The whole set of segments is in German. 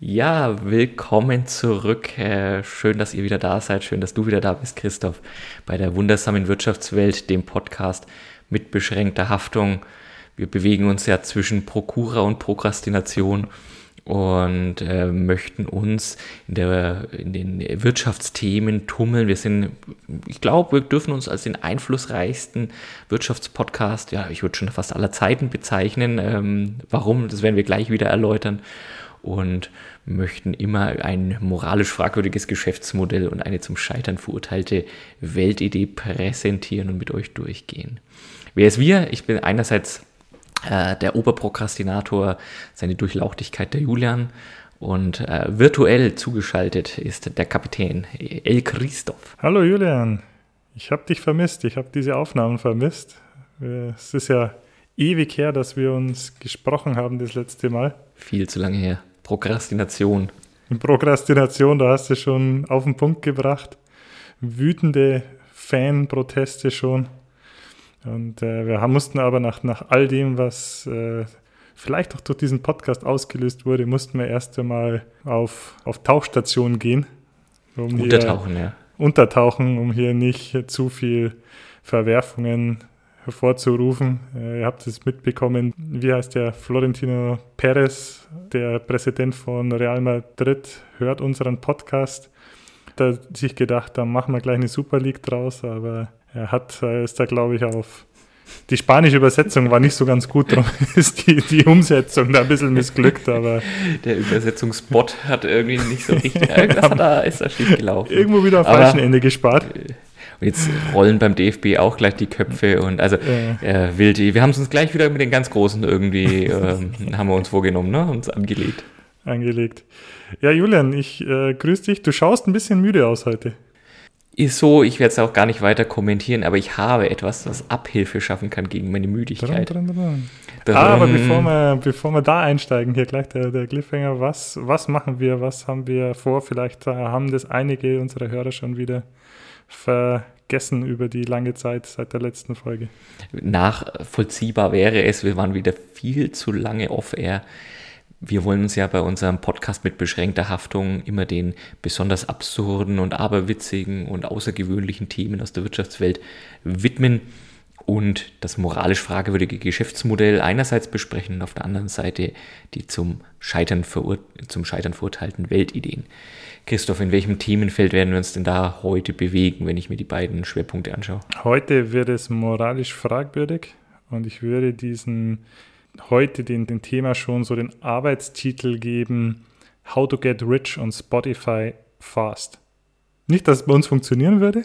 Ja, willkommen zurück. Äh, schön, dass ihr wieder da seid. Schön, dass du wieder da bist, Christoph, bei der wundersamen Wirtschaftswelt, dem Podcast mit beschränkter Haftung. Wir bewegen uns ja zwischen Prokura und Prokrastination und äh, möchten uns in, der, in den Wirtschaftsthemen tummeln. Wir sind, ich glaube, wir dürfen uns als den einflussreichsten Wirtschaftspodcast, ja, ich würde schon fast aller Zeiten bezeichnen. Ähm, warum, das werden wir gleich wieder erläutern. Und möchten immer ein moralisch fragwürdiges Geschäftsmodell und eine zum Scheitern verurteilte Weltidee präsentieren und mit euch durchgehen. Wer ist wir? Ich bin einerseits äh, der Oberprokrastinator, seine Durchlauchtigkeit der Julian. Und äh, virtuell zugeschaltet ist der Kapitän El Christoph. Hallo Julian, ich habe dich vermisst, ich habe diese Aufnahmen vermisst. Es ist ja ewig her, dass wir uns gesprochen haben das letzte Mal. Viel zu lange her. Prokrastination. Prokrastination, da hast du schon auf den Punkt gebracht. Wütende Fanproteste schon. Und äh, wir haben, mussten aber nach, nach all dem, was äh, vielleicht auch durch diesen Podcast ausgelöst wurde, mussten wir erst einmal auf, auf Tauchstation gehen. Um untertauchen, ja. Untertauchen, um hier nicht zu viel Verwerfungen hervorzurufen. Äh, ihr habt es mitbekommen, wie heißt der Florentino Perez, der Präsident von Real Madrid, hört unseren Podcast. Da hat sich gedacht, da machen wir gleich eine Super League draus, aber er hat, ist da glaube ich auf die spanische Übersetzung war nicht so ganz gut, darum ist die, die Umsetzung da ein bisschen missglückt, aber. Der Übersetzungsbot hat irgendwie nicht so richtig. Irgendwas hat da, ist da schief gelaufen. Irgendwo wieder am falschen Ende gespart. Und jetzt rollen beim DFB auch gleich die Köpfe und also äh, will die. Wir haben es uns gleich wieder mit den ganz Großen irgendwie, äh, haben wir uns vorgenommen, ne? Uns angelegt. Angelegt. Ja, Julian, ich äh, grüße dich. Du schaust ein bisschen müde aus heute ist so, ich werde es auch gar nicht weiter kommentieren, aber ich habe etwas, das Abhilfe schaffen kann gegen meine Müdigkeit. Dran, dran, dran. Ah, aber bevor wir, bevor wir da einsteigen, hier gleich der, der Cliffhanger, was, was machen wir, was haben wir vor? Vielleicht äh, haben das einige unserer Hörer schon wieder vergessen über die lange Zeit seit der letzten Folge. Nachvollziehbar wäre es, wir waren wieder viel zu lange off-air wir wollen uns ja bei unserem Podcast mit beschränkter Haftung immer den besonders absurden und aberwitzigen und außergewöhnlichen Themen aus der Wirtschaftswelt widmen und das moralisch fragwürdige Geschäftsmodell einerseits besprechen und auf der anderen Seite die zum Scheitern, zum Scheitern verurteilten Weltideen. Christoph, in welchem Themenfeld werden wir uns denn da heute bewegen, wenn ich mir die beiden Schwerpunkte anschaue? Heute wird es moralisch fragwürdig und ich würde diesen heute den, den Thema schon so den Arbeitstitel geben, How to Get Rich on Spotify Fast. Nicht, dass es bei uns funktionieren würde,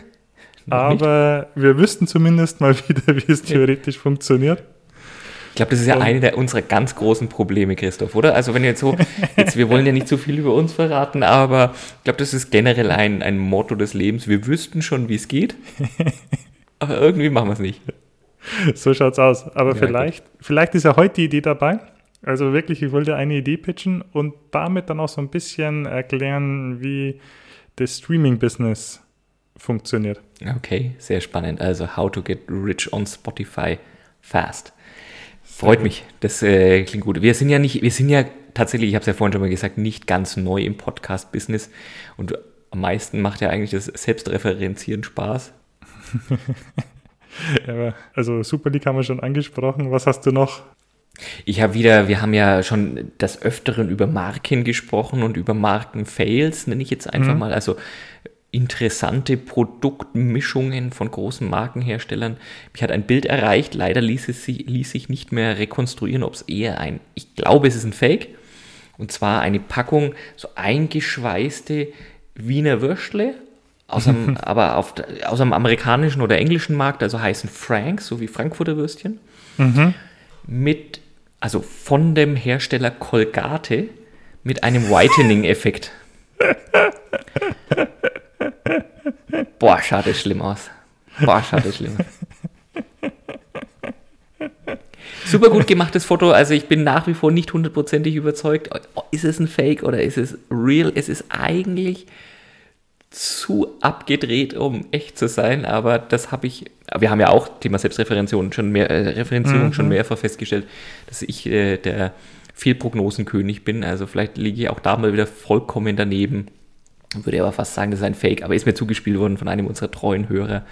aber nicht. wir wüssten zumindest mal wieder, wie es theoretisch funktioniert. Ich glaube, das ist ja eine der unserer ganz großen Probleme, Christoph, oder? Also wenn jetzt so, jetzt, wir wollen ja nicht zu viel über uns verraten, aber ich glaube, das ist generell ein, ein Motto des Lebens. Wir wüssten schon, wie es geht, aber irgendwie machen wir es nicht. so schaut's aus. Aber ja, vielleicht, vielleicht ist ja heute die Idee dabei. Also wirklich, ich wollte eine Idee pitchen und damit dann auch so ein bisschen erklären, wie das Streaming-Business funktioniert. Okay, sehr spannend. Also How to get rich on Spotify fast. Freut mich. Das äh, klingt gut. Wir sind ja nicht, wir sind ja tatsächlich, ich habe es ja vorhin schon mal gesagt, nicht ganz neu im Podcast-Business. Und am meisten macht ja eigentlich das Selbstreferenzieren Spaß. Ja, also Super League haben wir schon angesprochen. Was hast du noch? Ich habe wieder, wir haben ja schon des Öfteren über Marken gesprochen und über Markenfails, nenne ich jetzt einfach mhm. mal. Also interessante Produktmischungen von großen Markenherstellern. Mich hat ein Bild erreicht, leider ließ, es sich, ließ sich nicht mehr rekonstruieren, ob es eher ein, ich glaube, es ist ein Fake. Und zwar eine Packung, so eingeschweißte Wiener Würstle aus einem, aber auf, aus einem amerikanischen oder englischen Markt, also heißen Franks, so wie Frankfurter Würstchen, mhm. mit, also von dem Hersteller Colgate mit einem Whitening-Effekt. Boah, schaut das schlimm aus. Boah, schaut das schlimm Super gut gemachtes Foto. Also ich bin nach wie vor nicht hundertprozentig überzeugt. Ist es ein Fake oder ist es real? Es ist eigentlich zu abgedreht, um echt zu sein, aber das habe ich, wir haben ja auch Thema Selbstreferenzierung schon mehr, äh, Referenzierung mhm. schon mehrfach festgestellt, dass ich äh, der Fehlprognosenkönig bin. Also vielleicht liege ich auch da mal wieder vollkommen daneben. Würde aber fast sagen, das ist ein Fake. Aber ist mir zugespielt worden von einem unserer treuen Hörer,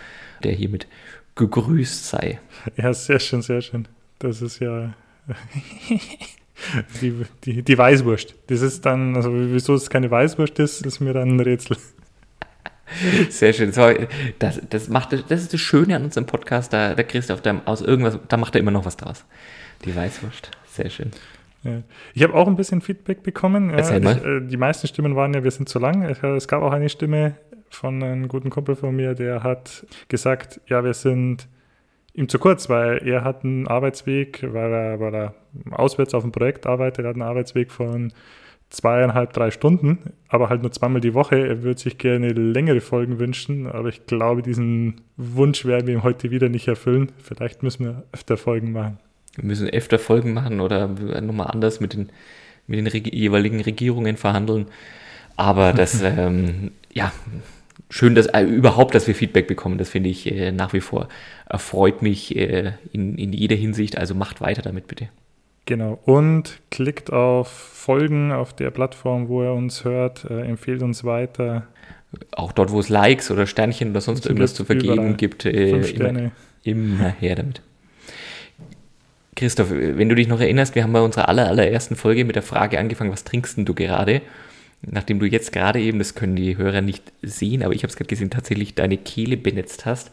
der hiermit gegrüßt sei. Ja, sehr schön, sehr schön. Das ist ja die, die, die Weißwurst. Das ist dann, also wieso es keine Weißwurst ist, ist mir dann ein Rätsel. Sehr schön. Das, das, macht, das ist das Schöne an unserem Podcast. Da, der Christoph, der, aus irgendwas, da macht er immer noch was draus. Die Weißwurst. Sehr schön. Ja. Ich habe auch ein bisschen Feedback bekommen. Ich, äh, die meisten Stimmen waren ja, wir sind zu lang. Es gab auch eine Stimme von einem guten Kumpel von mir, der hat gesagt, ja, wir sind ihm zu kurz, weil er hat einen Arbeitsweg, weil er, weil er auswärts auf dem Projekt arbeitet, hat einen Arbeitsweg von zweieinhalb, drei Stunden, aber halt nur zweimal die Woche. Er würde sich gerne längere Folgen wünschen, aber ich glaube, diesen Wunsch werden wir ihm heute wieder nicht erfüllen. Vielleicht müssen wir öfter Folgen machen. Wir müssen öfter Folgen machen oder nochmal anders mit den, mit den Reg jeweiligen Regierungen verhandeln. Aber das, ähm, ja, schön, dass äh, überhaupt, dass wir Feedback bekommen. Das finde ich äh, nach wie vor erfreut mich äh, in, in jeder Hinsicht. Also macht weiter damit bitte. Genau. Und klickt auf Folgen auf der Plattform, wo er uns hört. Äh, empfehlt uns weiter. Auch dort, wo es Likes oder Sternchen oder sonst irgendwas zu vergeben gibt. Äh, immer, immer her damit. Christoph, wenn du dich noch erinnerst, wir haben bei unserer aller, allerersten Folge mit der Frage angefangen, was trinkst denn du gerade? Nachdem du jetzt gerade eben, das können die Hörer nicht sehen, aber ich habe es gerade gesehen, tatsächlich deine Kehle benetzt hast.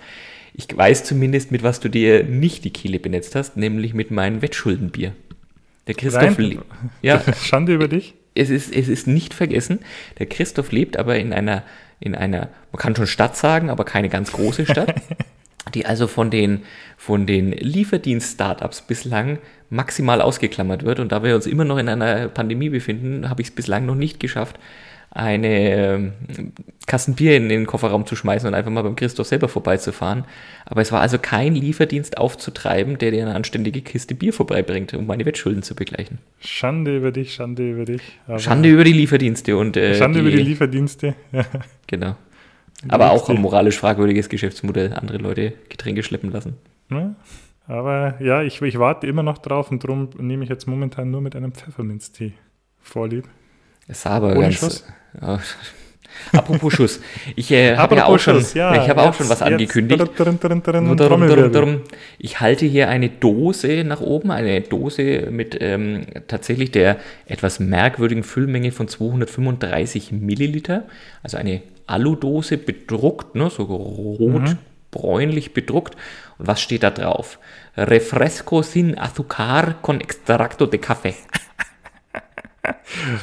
Ich weiß zumindest, mit was du dir nicht die Kehle benetzt hast, nämlich mit meinem Wettschuldenbier. Der Christoph, ja, Schande über dich. Es ist, es ist nicht vergessen. Der Christoph lebt aber in einer, in einer, man kann schon Stadt sagen, aber keine ganz große Stadt. die also von den, von den Lieferdienst-Startups bislang maximal ausgeklammert wird. Und da wir uns immer noch in einer Pandemie befinden, habe ich es bislang noch nicht geschafft, eine ähm, Kasten Bier in den Kofferraum zu schmeißen und einfach mal beim Christoph selber vorbeizufahren. Aber es war also kein Lieferdienst aufzutreiben, der dir eine anständige Kiste Bier vorbeibringt, um meine Wettschulden zu begleichen. Schande über dich, Schande über dich. Schande über die Lieferdienste und äh, Schande die, über die Lieferdienste. Genau. Aber auch ein moralisch fragwürdiges Geschäftsmodell, andere Leute Getränke schleppen lassen. Ja, aber ja, ich, ich warte immer noch drauf und darum nehme ich jetzt momentan nur mit einem Pfefferminztee vorlieb. Es sah aber Ohne ganz. Schuss. Ja. Apropos Schuss. Ich äh, habe ja auch schon, ja, ich habe auch schon was angekündigt. Ich halte hier eine Dose nach oben, eine Dose mit ähm, tatsächlich der etwas merkwürdigen Füllmenge von 235 Milliliter, also eine Aludose bedruckt, ne, so rot-bräunlich mhm. bedruckt. Und was steht da drauf? Refresco sin azúcar con extracto de café.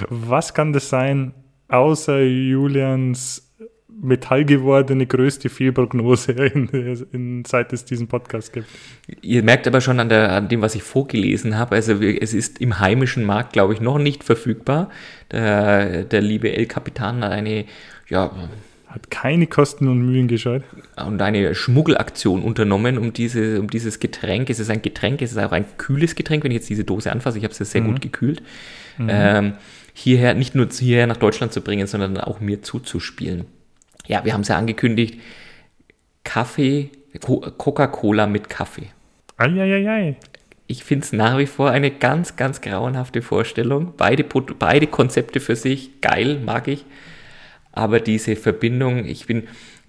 Was kann das sein, außer Julians metallgewordene größte Fehlprognose, in, in, seit es diesen Podcast gibt. Ihr merkt aber schon an, der, an dem, was ich vorgelesen habe, also es ist im heimischen Markt, glaube ich, noch nicht verfügbar. Der, der liebe El Capitan hat eine, ja, hat keine Kosten und Mühen gescheut. Und eine Schmuggelaktion unternommen, um, diese, um dieses Getränk. Es ist ein Getränk, es ist auch ein kühles Getränk, wenn ich jetzt diese Dose anfasse. Ich habe es sehr mhm. gut gekühlt. Mhm. Ähm, hierher, nicht nur hierher nach Deutschland zu bringen, sondern auch mir zuzuspielen. Ja, wir haben es ja angekündigt. Kaffee, Coca-Cola mit Kaffee. Eieiei. Ich finde es nach wie vor eine ganz, ganz grauenhafte Vorstellung. Beide, beide Konzepte für sich, geil, mag ich. Aber diese Verbindung, ich bin,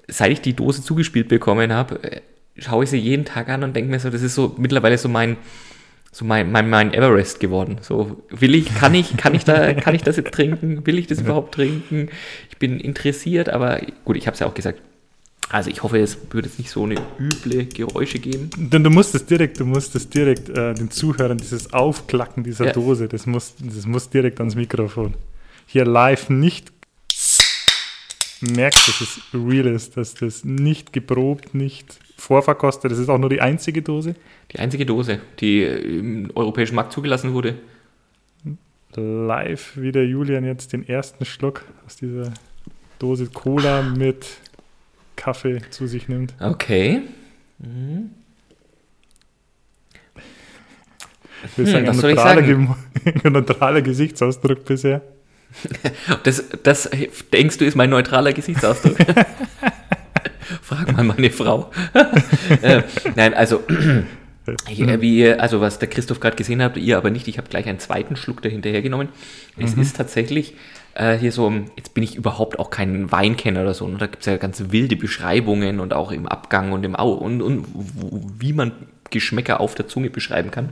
seit ich die Dose zugespielt bekommen habe, äh, schaue ich sie jeden Tag an und denke mir so, das ist so mittlerweile so mein, so mein, mein, mein Everest geworden. So, will ich, kann ich, kann ich da, kann ich das jetzt trinken? Will ich das überhaupt trinken? Ich bin interessiert, aber gut, ich habe es ja auch gesagt. Also ich hoffe, es würde jetzt nicht so eine üble Geräusche geben. Denn du musst es direkt, du musst es direkt äh, den Zuhörern, dieses Aufklacken dieser ja. Dose, das muss, das muss direkt ans Mikrofon. Hier live nicht merkt, dass es real ist, dass das nicht geprobt, nicht vorverkostet. Das ist auch nur die einzige Dose. Die einzige Dose, die im europäischen Markt zugelassen wurde. Live, wie der Julian jetzt den ersten Schluck aus dieser Dose Cola mit Kaffee zu sich nimmt. Okay. Mhm. Ich will sagen, hm, ein neutraler, ein neutraler Gesichtsausdruck bisher. Das, das denkst du, ist mein neutraler Gesichtsausdruck? Frag mal meine Frau. äh, nein, also Ich, äh, wie, also was der Christoph gerade gesehen hat, ihr aber nicht, ich habe gleich einen zweiten Schluck dahinterher genommen. Es Mhm. ist tatsächlich äh, hier so, jetzt bin ich überhaupt auch kein Weinkenner oder so, und da gibt es ja ganz wilde Beschreibungen und auch im Abgang und im Au und, und wo, wie man Geschmäcker auf der Zunge beschreiben kann.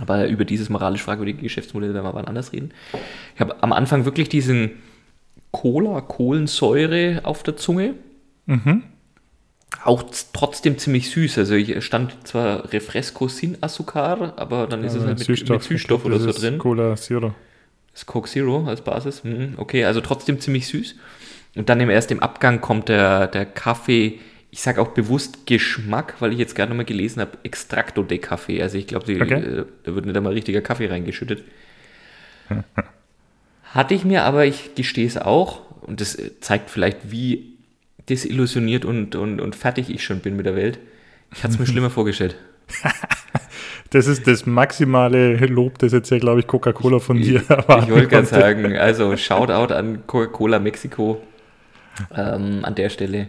Aber über dieses moralisch fragwürdige Geschäftsmodell werden wir wann anders reden. Ich habe am Anfang wirklich diesen Cola, Kohlensäure auf der Zunge. Mhm. Auch trotzdem ziemlich süß. Also hier stand zwar Refresco sin Azúcar, aber dann ist es halt mit Süßstoff, mit Süßstoff oder so ist drin. Cola Zero. Das Coke Zero als Basis. Mhm, Okay, also trotzdem ziemlich süß. Und dann im erst im Abgang kommt der, der Kaffee, ich sage auch bewusst Geschmack, weil ich jetzt gerade nochmal gelesen habe, Extracto de Kaffee. Also ich glaube, Okay. äh, da wird nicht einmal richtiger Kaffee reingeschüttet. Hatte ich mir, aber ich gestehe es auch, und das äh, zeigt vielleicht, wie desillusioniert und, und, und fertig ich schon bin mit der Welt. Ich hatte es mir schlimmer vorgestellt. Das ist das maximale Lob, das jetzt ja, glaube ich, Coca-Cola von dir Ich wollte gerade sagen, also Shoutout an Coca-Cola Mexiko ähm, an der Stelle.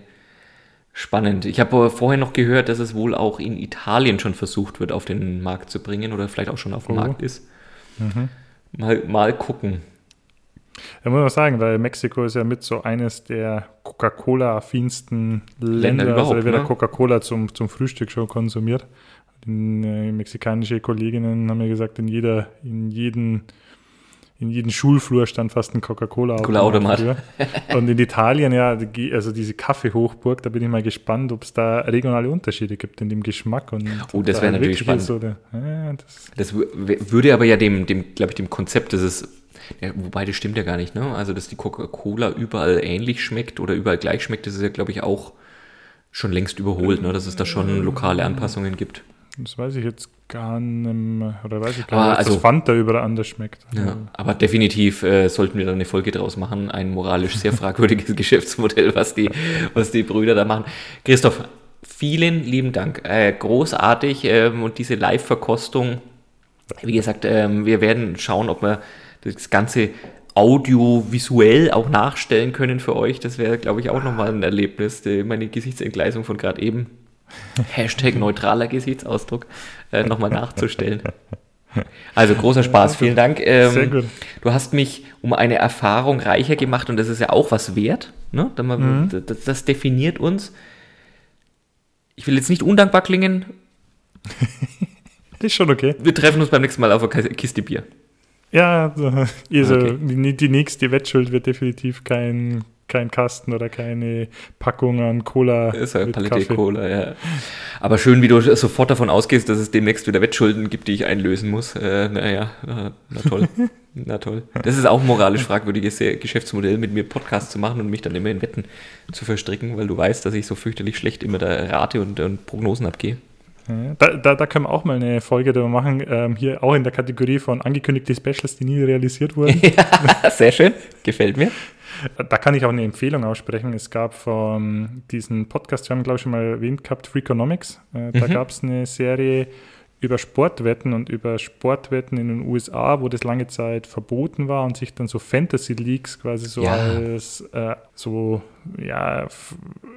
Spannend. Ich habe aber vorher noch gehört, dass es wohl auch in Italien schon versucht wird, auf den Markt zu bringen oder vielleicht auch schon auf dem Oh. Markt ist. Mal, mal gucken. Da muss man sagen, weil Mexiko ist ja mit so eines der Coca-Cola-affinsten Länder, Länder also da wird ja ne? Coca-Cola zum, zum Frühstück schon konsumiert. Die äh, mexikanische Kolleginnen haben mir gesagt, in jeder, in jeden, in jedem Schulflur stand fast ein Coca-Cola-Automat. Und in Italien, ja, also diese Kaffeehochburg, da bin ich mal gespannt, ob es da regionale Unterschiede gibt in dem Geschmack. Und Oh, das wäre natürlich wirklich ist Oder, ja, das, Das würde aber ja dem, dem glaube ich, dem Konzept, dass es, ja, wobei das stimmt ja gar nicht, ne? Also, dass die Coca-Cola überall ähnlich schmeckt oder überall gleich schmeckt, das ist ja, glaube ich, auch schon längst überholt, ne? Dass es da schon lokale Anpassungen gibt. Das weiß ich jetzt gar nicht mehr, oder weiß ich gar nicht, ob also- das Fanta überall anders schmeckt. Ja, aber definitiv äh, sollten wir da eine Folge draus machen. Ein moralisch sehr fragwürdiges Geschäftsmodell, was die, was die Brüder da machen. Christoph, vielen lieben Dank. Äh, großartig ähm, und diese Live-Verkostung. Wie gesagt, ähm, wir werden schauen, ob wir das Ganze audiovisuell auch nachstellen können für euch. Das wäre, glaube ich, auch nochmal ein Erlebnis. Die, meine Gesichtsentgleisung von gerade eben. Hashtag neutraler Gesichtsausdruck äh, nochmal nachzustellen. Also großer Spaß, vielen Dank. Ähm, Sehr gut. Du hast mich um eine Erfahrung reicher gemacht und das ist ja auch was wert. Ne? Da man- Mhm. das, das definiert uns. Ich will jetzt nicht undankbar klingen. Das ist schon okay. Wir treffen uns beim nächsten Mal auf einer Kiste Bier. Ja, also, also Okay. die, die nächste Wettschuld wird definitiv kein, kein Kasten oder keine Packung an Cola. Ist mit Palette. Cola, ja. Aber schön, wie du sofort davon ausgehst, dass es demnächst wieder Wettschulden gibt, die ich einlösen muss. Äh, naja, na, na toll. na toll. Das ist auch ein moralisch fragwürdiges Geschäftsmodell, mit mir Podcast zu machen und mich dann immer in Wetten zu verstricken, weil du weißt, dass ich so fürchterlich schlecht immer da Rate und, und Prognosen abgehe. Ja, Da, da, da können wir auch mal eine Folge darüber machen. Ähm, hier auch in der Kategorie von angekündigte Specials, die nie realisiert wurden. Sehr schön, gefällt mir. Da kann ich auch eine Empfehlung aussprechen. Es gab von diesen Podcast, wir haben glaube ich schon mal erwähnt gehabt, Freakonomics. Äh, da Mhm. gab es eine Serie über Sportwetten und über Sportwetten in den USA, wo das lange Zeit verboten war und sich dann so Fantasy Leagues quasi so Ja. als äh, so ja,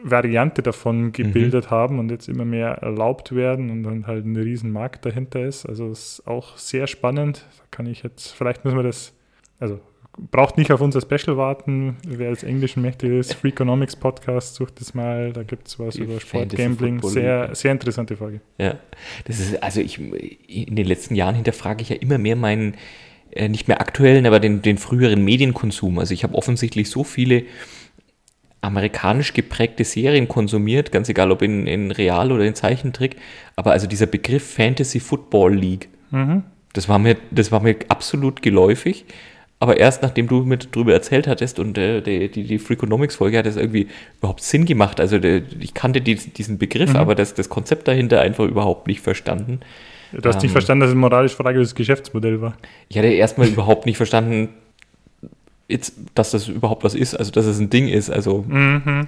Variante davon gebildet haben und jetzt immer mehr erlaubt werden und dann halt ein riesen Markt dahinter ist. Also es ist auch sehr spannend. Da kann ich jetzt, vielleicht müssen wir das, also braucht nicht auf unser Special warten. Wer als Englischen mächtig ist, Freakonomics Podcast, sucht es mal. Da gibt es was Die über Sportgambling. Football Sehr, sehr interessante Folge. Ja, das ist, also ich, in den letzten Jahren hinterfrage ich ja immer mehr meinen, äh, nicht mehr aktuellen, aber den, den früheren Medienkonsum. Also ich habe offensichtlich so viele amerikanisch geprägte Serien konsumiert, ganz egal ob in, in Real oder in Zeichentrick, aber also dieser Begriff Fantasy Football League, Mhm. das war mir, das war mir absolut geläufig. Aber erst nachdem du mir darüber erzählt hattest und äh, die, die, die Freakonomics-Folge hat das irgendwie überhaupt Sinn gemacht. Also der, ich kannte die, diesen Begriff, Mhm. aber das, das Konzept dahinter einfach überhaupt nicht verstanden. Du hast nicht Ähm. verstanden, dass es ein moralisch fragwürdiges Geschäftsmodell war. Ich hatte erstmal überhaupt nicht verstanden, jetzt, dass das überhaupt was ist, also dass es ein Ding ist. Also Mhm.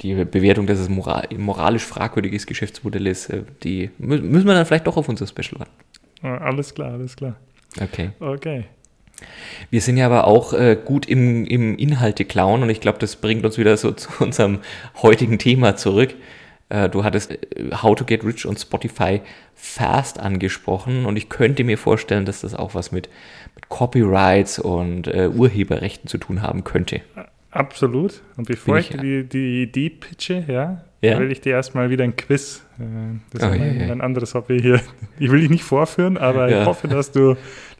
die Bewertung, dass es moral, moralisch fragwürdiges Geschäftsmodell ist, äh, die mü- müssen wir dann vielleicht doch auf unser Special warten. Alles klar, alles klar. Okay. Okay. Wir sind ja aber auch äh, gut im, im Inhalte klauen und ich glaube, das bringt uns wieder so zu unserem heutigen Thema zurück. Äh, du hattest äh, How to Get Rich und Spotify Fast angesprochen und ich könnte mir vorstellen, dass das auch was mit, mit Copyrights und äh, Urheberrechten zu tun haben könnte. Absolut. Und bevor ich, ich, die, die Idee pitche, ja, ja. will ich dir erstmal wieder ein Quiz. Äh, das oh, ist mein, ja, ein anderes Hobby hier. Ich will dich nicht vorführen, aber ja. ich hoffe, dass du,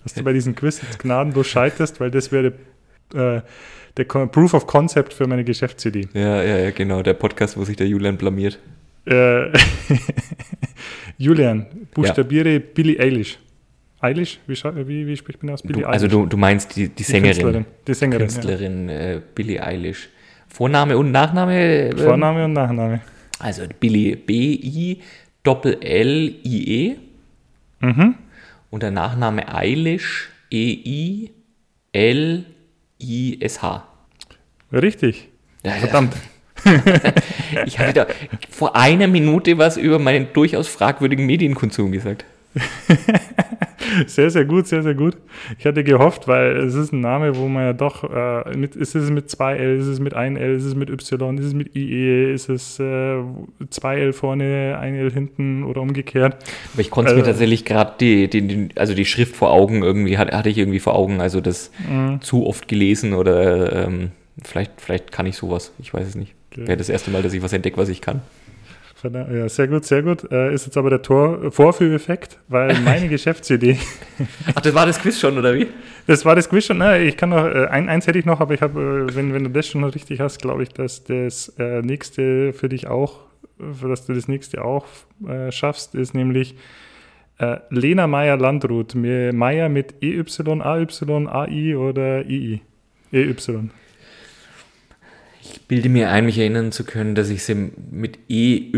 dass du bei diesem Quiz jetzt gnadenlos scheiterst, weil das wäre äh, der Proof of Concept für meine Geschäftsidee. Ja, ja, ja, genau. Der Podcast, wo sich der Julian blamiert. Äh, Julian, buchstabiere ja. Billie Eilish. Eilish? Wie, wie, wie spricht man das? Billie du, also du, du meinst die, die Sängerin. Die Künstlerin. Die Sängerin, Künstlerin ja. äh, Billie Eilish. Vorname und Nachname? Ähm, Vorname und Nachname. Also Billie, B-I, Doppel-L-I-E. Mhm. Und der Nachname Eilish, E-I-L-I-S-H. Richtig. Ja, Verdammt. Ich hatte da vor einer Minute was über meinen durchaus fragwürdigen Medienkonsum gesagt. sehr, sehr gut, sehr, sehr gut. Ich hatte gehofft, weil es ist ein Name, wo man ja doch, äh, mit, ist es mit 2L, ist es mit 1L, ist es mit Y, ist es mit IE, ist es äh, 2L vorne, 1L hinten oder umgekehrt. Aber ich konnte äh, mir tatsächlich gerade die, die, die, also die Schrift vor Augen irgendwie, hatte, ich irgendwie vor Augen, also das mhm. zu oft gelesen oder ähm, vielleicht, vielleicht kann ich sowas, ich weiß es nicht. Okay. Wäre das erste Mal, dass ich was entdecke, was ich kann. Ja, sehr gut, sehr gut. Äh, ist jetzt aber der Tor Vorführeffekt, weil meine Geschäftsidee. Ach, das war das Quiz schon, oder wie? Das war das Quiz schon. Ne? Ich kann noch, äh, ein, eins hätte ich noch, aber ich habe, äh, wenn, wenn du das schon richtig hast, glaube ich, dass das äh, nächste für dich auch, dass du das nächste auch äh, schaffst, ist nämlich äh, Lena Meyer Landrut. Meyer mit EY, AY, AI oder II. EY. Ich bilde mir ein, mich erinnern zu können, dass ich sie mit EY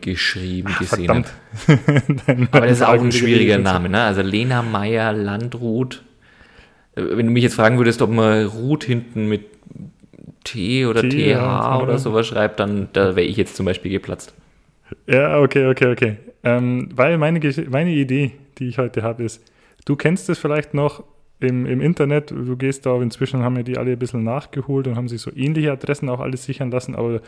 geschrieben Ach, gesehen habe. Aber das ist auch ein schwieriger Name, ne? Also Lena Meyer Landrut. Äh, wenn du mich jetzt fragen würdest, ob man Ruth hinten mit T oder T, TH ja, oder sowas schreibt, dann da wäre ich jetzt zum Beispiel geplatzt. Ja, okay, okay, okay. Ähm, weil meine, meine Idee, die ich heute habe, ist, du kennst es vielleicht noch im, im Internet, du gehst da, inzwischen haben ja die alle ein bisschen nachgeholt und haben sich so ähnliche Adressen auch alles sichern lassen, aber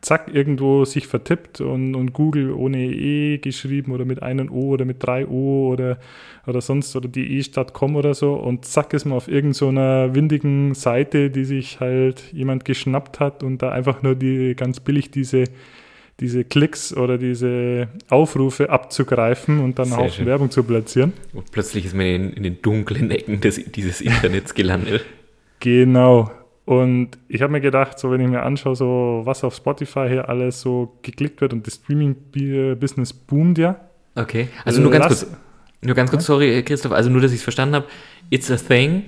zack, irgendwo sich vertippt und, und Google ohne E geschrieben oder mit einem O oder mit drei O oder, oder sonst oder die E statt com oder so und zack ist man auf irgendeiner so windigen Seite, die sich halt jemand geschnappt hat und da einfach nur die ganz billig diese diese Klicks oder diese Aufrufe abzugreifen und dann Sehr auch schön. Werbung zu platzieren. Und plötzlich ist man in, in den dunklen Ecken des, dieses Internets gelandet. Genau. Und ich habe mir gedacht, so wenn ich mir anschaue, so was auf Spotify hier alles so geklickt wird und das Streaming-Business boomt ja. Okay, also nur ganz Lass, kurz, nur ganz kurz, sorry Christoph, also nur, dass ich es verstanden habe, it's a thing,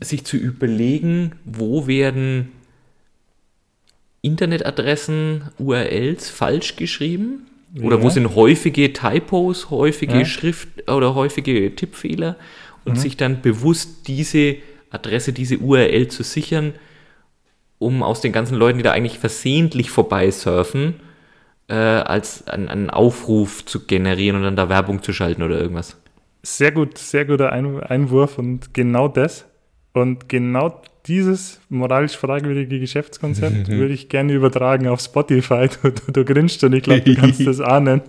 sich zu überlegen, wo werden Internetadressen, URLs falsch geschrieben? Oder ja. wo sind häufige Typos, häufige ja. Schrift oder häufige Tippfehler und mhm. sich dann bewusst diese Adresse, diese URL zu sichern, um aus den ganzen Leuten, die da eigentlich versehentlich vorbeisurfen, äh, als einen, einen Aufruf zu generieren und dann da Werbung zu schalten oder irgendwas. Sehr gut, sehr guter Einwurf und genau das. Und genau dieses moralisch fragwürdige Geschäftskonzept würde ich gerne übertragen auf Spotify. Du, du, du grinst und ich glaube, du kannst das ahnen,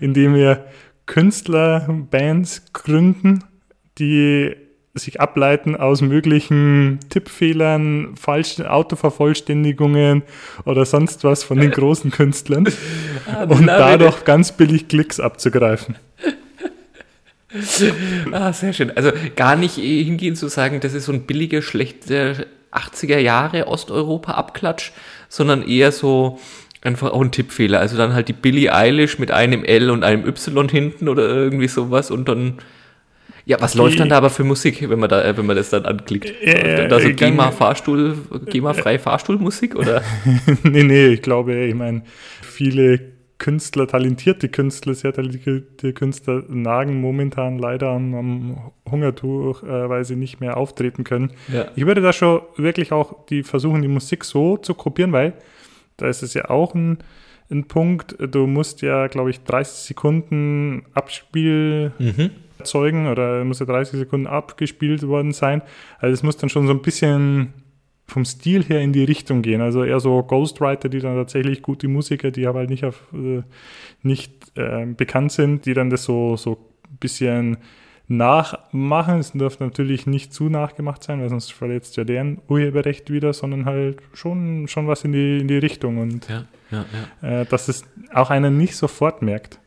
indem wir Künstlerbands gründen, die sich ableiten aus möglichen Tippfehlern, falschen Autovervollständigungen oder sonst was von den großen Künstlern ah, und dadurch ganz billig Klicks abzugreifen. Ah, sehr schön. Also gar nicht hingehen zu sagen, das ist so ein billiger, schlechter 80er Jahre Osteuropa-Abklatsch, sondern eher so einfach auch ein Tippfehler. Also dann halt die Billie Eilish mit einem L und einem Y hinten oder irgendwie sowas und dann. Ja, was die, läuft dann da aber für Musik, wenn man da, wenn man das dann anklickt? Äh, da so GEMA Fahrstuhl, GEMA frei Fahrstuhlmusik oder? nee, nee, ich glaube, ich meine, viele Künstler, talentierte Künstler, sehr talentierte Künstler nagen momentan leider am, am Hungertuch, äh, weil sie nicht mehr auftreten können. Ja. Ich würde da schon wirklich auch die versuchen, die Musik so zu kopieren, weil da ist es ja auch ein, ein Punkt, du musst ja, glaube ich, 30 Sekunden Abspiel mhm. erzeugen oder muss ja 30 Sekunden abgespielt worden sein. Also es muss dann schon so ein bisschen vom Stil her in die Richtung gehen. Also eher so Ghostwriter, die dann tatsächlich gute Musiker, die aber halt nicht, auf, äh, nicht äh, bekannt sind, die dann das so, so ein bisschen nachmachen. Es darf natürlich nicht zu nachgemacht sein, weil sonst verletzt ja deren Urheberrecht wieder, sondern halt schon, schon was in die, in die Richtung. Und ja, ja, ja. Äh, dass es auch einer nicht sofort merkt.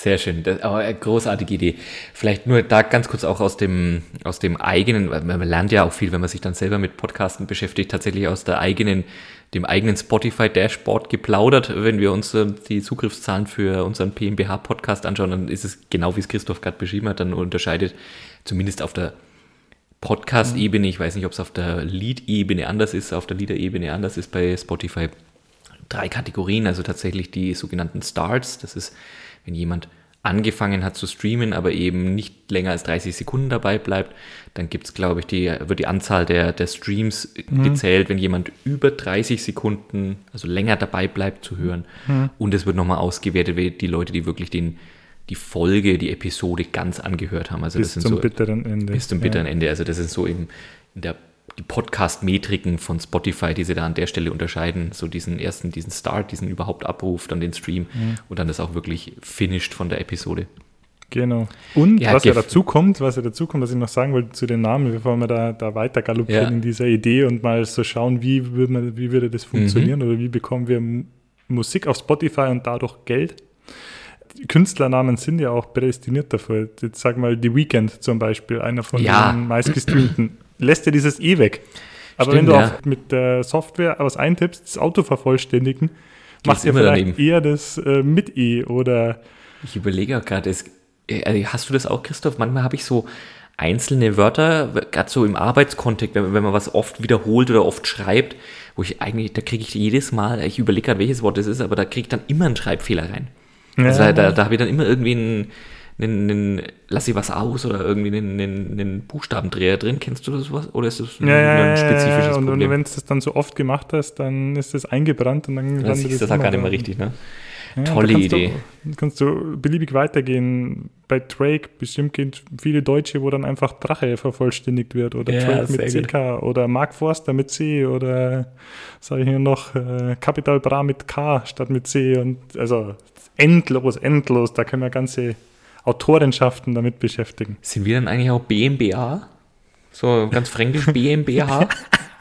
Sehr schön, das, aber eine großartige Idee. Vielleicht nur da ganz kurz auch aus dem, aus dem eigenen, man lernt ja auch viel, wenn man sich dann selber mit Podcasten beschäftigt, tatsächlich aus der eigenen, dem eigenen Spotify-Dashboard geplaudert. Wenn wir uns äh, die Zugriffszahlen für unseren PMBH-Podcast anschauen, dann ist es genau wie es Christoph gerade beschrieben hat, dann unterscheidet zumindest auf der Podcast-Ebene, ich weiß nicht, ob es auf der Lead-Ebene anders ist, auf der Leader-Ebene anders ist bei Spotify, drei Kategorien, also tatsächlich die sogenannten Starts, das ist wenn jemand angefangen hat zu streamen, aber eben nicht länger als 30 Sekunden dabei bleibt, dann gibt es, glaube ich, die, wird die Anzahl der, der Streams mhm. gezählt, wenn jemand über 30 Sekunden, also länger dabei bleibt zu hören. Mhm. Und es wird nochmal ausgewertet, wie die Leute, die wirklich den, die Folge, die Episode ganz angehört haben. Also bis das zum so, bitteren Ende. Bis zum bitteren ja. Ende. Also das ist so eben in der die Podcast-Metriken von Spotify, die sie da an der Stelle unterscheiden. So diesen ersten, diesen Start, diesen überhaupt Abruf, dann den Stream mhm. und dann das auch wirklich finished von der Episode. Genau. Und ja, was ja dazu kommt, was ja dazu kommt, was ich noch sagen wollte zu den Namen, bevor wir da, da weiter galoppieren ja. in dieser Idee und mal so schauen, wie würde, man, wie würde das funktionieren mhm. oder wie bekommen wir Musik auf Spotify und dadurch Geld. Künstlernamen sind ja auch prädestiniert dafür. Jetzt sag mal The Weeknd zum Beispiel, einer von ja. den meistgestreamten lässt er dieses E weg. Aber Stimmt, wenn du ja. auch mit der Software was eintippst, das Auto vervollständigen, machst du ja vielleicht daneben. eher das äh, mit E oder. Ich überlege auch gerade, äh, hast du das auch, Christoph? Manchmal habe ich so einzelne Wörter, gerade so im Arbeitskontext, wenn, wenn, man was oft wiederholt oder oft schreibt, wo ich eigentlich, da kriege ich jedes Mal, ich überlege gerade, welches Wort das ist, aber da kriege ich dann immer einen Schreibfehler rein. Ja. Also da, da habe ich dann immer irgendwie einen einen, einen lass ich was aus oder irgendwie einen, einen, einen Buchstabendreher drin. Kennst du das was? Oder ist das ein, ja, ein spezifisches und, Problem? Und wenn du das dann so oft gemacht hast, dann ist das eingebrannt und dann landet das. Das auch gar nicht mehr richtig, ne? Ja, Tolle kannst Idee. Du, kannst du beliebig weitergehen. Bei Drake bestimmt gehen viele Deutsche, wo dann einfach Drache vervollständigt wird oder ja, Drake mit CK gut. oder Mark Forster mit C oder sage ich hier noch äh, Capital Bra mit K statt mit C und also endlos, endlos. Da können wir ganze Autorenschaften damit beschäftigen. Sind wir dann eigentlich auch BMBA? So ganz fränkisch BMBH?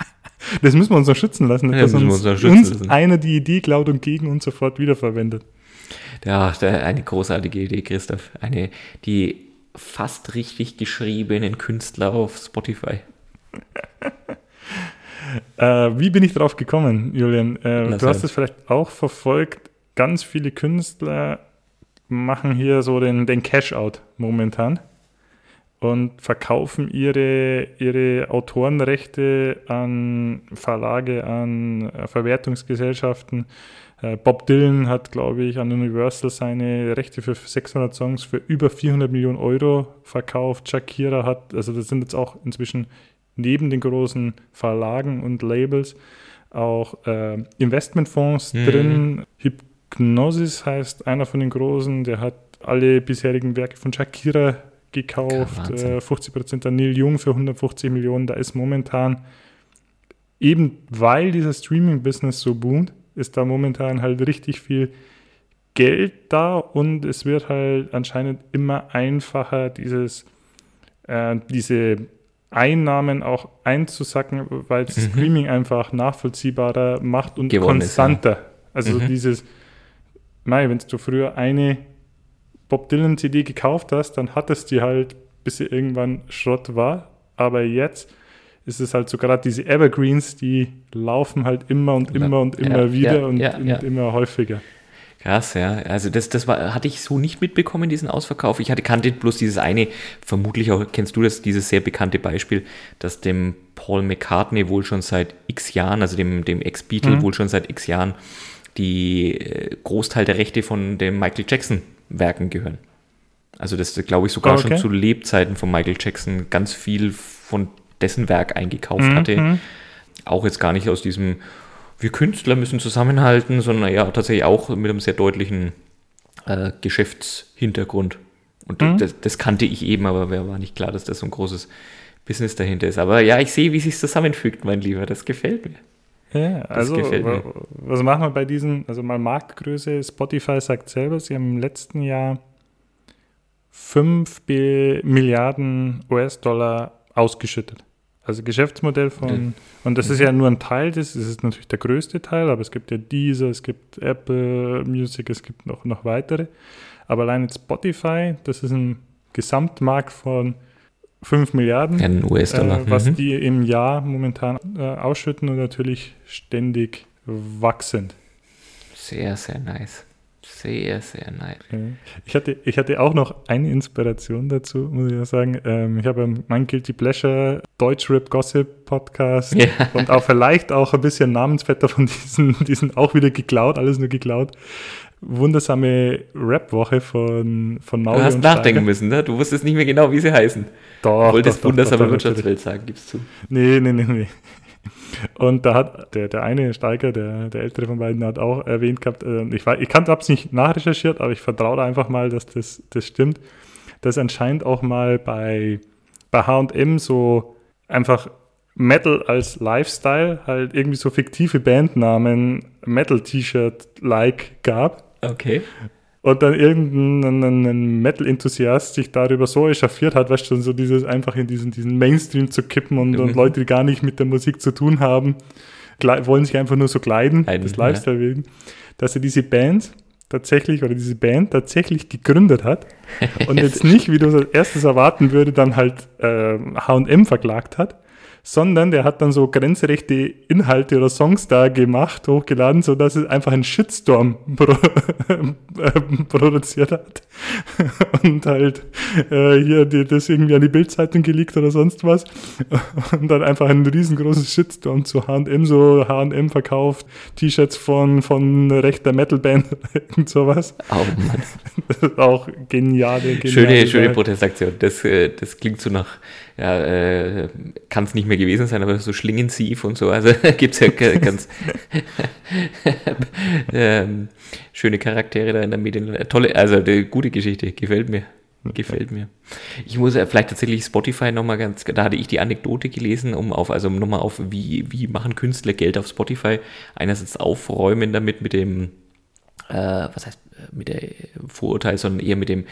das müssen wir uns noch schützen lassen, ja, dass uns, uns, uns einer die Idee klaut und gegen uns sofort wiederverwendet. Ja, eine großartige Idee, Christoph. Eine, die fast richtig geschriebenen Künstler auf Spotify. äh, wie bin ich darauf gekommen, Julian? Äh, du hast es vielleicht auch verfolgt. Ganz viele Künstler machen hier so den, den Cash-out momentan und verkaufen ihre, ihre Autorenrechte an Verlage, an äh, Verwertungsgesellschaften. Äh, Bob Dylan hat, glaube ich, an Universal seine Rechte für 600 Songs für über 400 Millionen Euro verkauft. Shakira hat, also das sind jetzt auch inzwischen neben den großen Verlagen und Labels auch äh, Investmentfonds mhm. drin. Gnosis heißt einer von den großen, der hat alle bisherigen Werke von Shakira gekauft, äh, 50% an Neil Jung für 150 Millionen. Da ist momentan, eben weil dieser Streaming-Business so boomt, ist da momentan halt richtig viel Geld da und es wird halt anscheinend immer einfacher, dieses, äh, diese Einnahmen auch einzusacken, weil mhm. Streaming einfach nachvollziehbarer macht und Gewonnen konstanter. Ist, ja. Also mhm. dieses mei, wenn du früher eine Bob Dylan CD gekauft hast, dann hattest du halt, bis sie irgendwann Schrott war. Aber jetzt ist es halt so gerade diese Evergreens, die laufen halt immer und immer und immer ja, wieder ja, und, ja, und immer häufiger. Krass, ja. Also das, das war, hatte ich so nicht mitbekommen, diesen Ausverkauf. Ich hatte kannte bloß dieses eine, vermutlich auch kennst du das, dieses sehr bekannte Beispiel, dass dem Paul McCartney wohl schon seit x Jahren, also dem, dem Ex-Beatle mhm. wohl schon seit x Jahren die äh, Großteil der Rechte von den Michael Jackson Werken gehören. Also das glaube ich sogar okay. schon zu Lebzeiten von Michael Jackson ganz viel von dessen Werk eingekauft mhm. hatte. Auch jetzt gar nicht aus diesem, wir Künstler müssen zusammenhalten, sondern ja tatsächlich auch mit einem sehr deutlichen äh, Geschäftshintergrund. Und mhm. das, das, kannte ich eben, aber mir war nicht klar, dass das so ein großes Business dahinter ist. Aber ja, ich sehe, wie sich zusammenfügt, mein Lieber. Das gefällt mir. Ja, also was machen wir bei diesen, also mal Marktgröße, Spotify sagt selber, sie haben im letzten Jahr 5 Milliarden US-Dollar ausgeschüttet. Also Geschäftsmodell von, und das ist ja nur ein Teil, das ist natürlich der größte Teil, aber es gibt ja Deezer, es gibt Apple Music, es gibt noch, noch weitere. Aber allein Spotify, das ist ein Gesamtmarkt von 5 Milliarden US-Dollar. Äh, was mhm. die im Jahr momentan äh, ausschütten und natürlich ständig wachsend. Sehr, sehr nice. Sehr, sehr nice. Ich hatte, ich hatte auch noch eine Inspiration dazu, muss ich sagen. Ähm, ich habe mein Guilty Pleasure Deutschrap Gossip Podcast ja. und auch vielleicht auch ein bisschen Namensvetter von diesen, die sind auch wieder geklaut, alles nur geklaut wundersame Rap-Woche von, von Mauli Du hast nachdenken müssen, ne? Du wusstest nicht mehr genau, wie sie heißen. Doch. Du wolltest doch, wundersame doch, Wirtschaftswelt sagen, gibst zu. Nee, nee, nee, nee. Und da hat der, der eine Steiger, der, der ältere von beiden, hat auch erwähnt gehabt, äh, ich, ich habe es nicht nachrecherchiert, aber ich vertraue einfach mal, dass das, das stimmt, dass anscheinend auch mal bei, bei HM so einfach Metal als Lifestyle halt irgendwie so fiktive Bandnamen Metal-T-Shirt-like gab. Okay. Und dann irgendein Metal-Enthusiast sich darüber so echauffiert hat, weißt du, so dieses einfach in diesen, diesen Mainstream zu kippen und, mhm. und Leute, die gar nicht mit der Musik zu tun haben, wollen sich einfach nur so kleiden, das Lifestyle ja. wegen, dass er diese Band tatsächlich oder diese Band tatsächlich gegründet hat und jetzt nicht, wie du als erstes erwarten würde, dann halt H&M äh, verklagt hat, sondern der hat dann so grenzrechte Inhalte oder Songs da gemacht, hochgeladen, so dass es einfach einen Shitstorm pro, produziert hat und halt äh, hier die, das irgendwie an die Bildzeitung geleakt oder sonst was und dann einfach einen riesengroßen Shitstorm zu H&M, so H&M verkauft, T-Shirts von, von rechter Metalband und sowas. Oh Mann. Das ist auch geniale, geniale Schöne, schöne Protestaktion. Das, äh, das klingt so nach ja, äh, kann es nicht mehr gewesen sein, aber so Schlingensief und so, also gibt es ja ganz ähm, schöne Charaktere da in der Medien. Tolle, also die, gute Geschichte, gefällt mir. Gefällt mir. Ich muss ja vielleicht tatsächlich Spotify nochmal ganz, da hatte ich die Anekdote gelesen, um auf, also nochmal auf, wie, wie machen Künstler Geld auf Spotify. Einerseits aufräumen damit mit dem, äh, was heißt, mit der Vorurteil, sondern eher mit dem,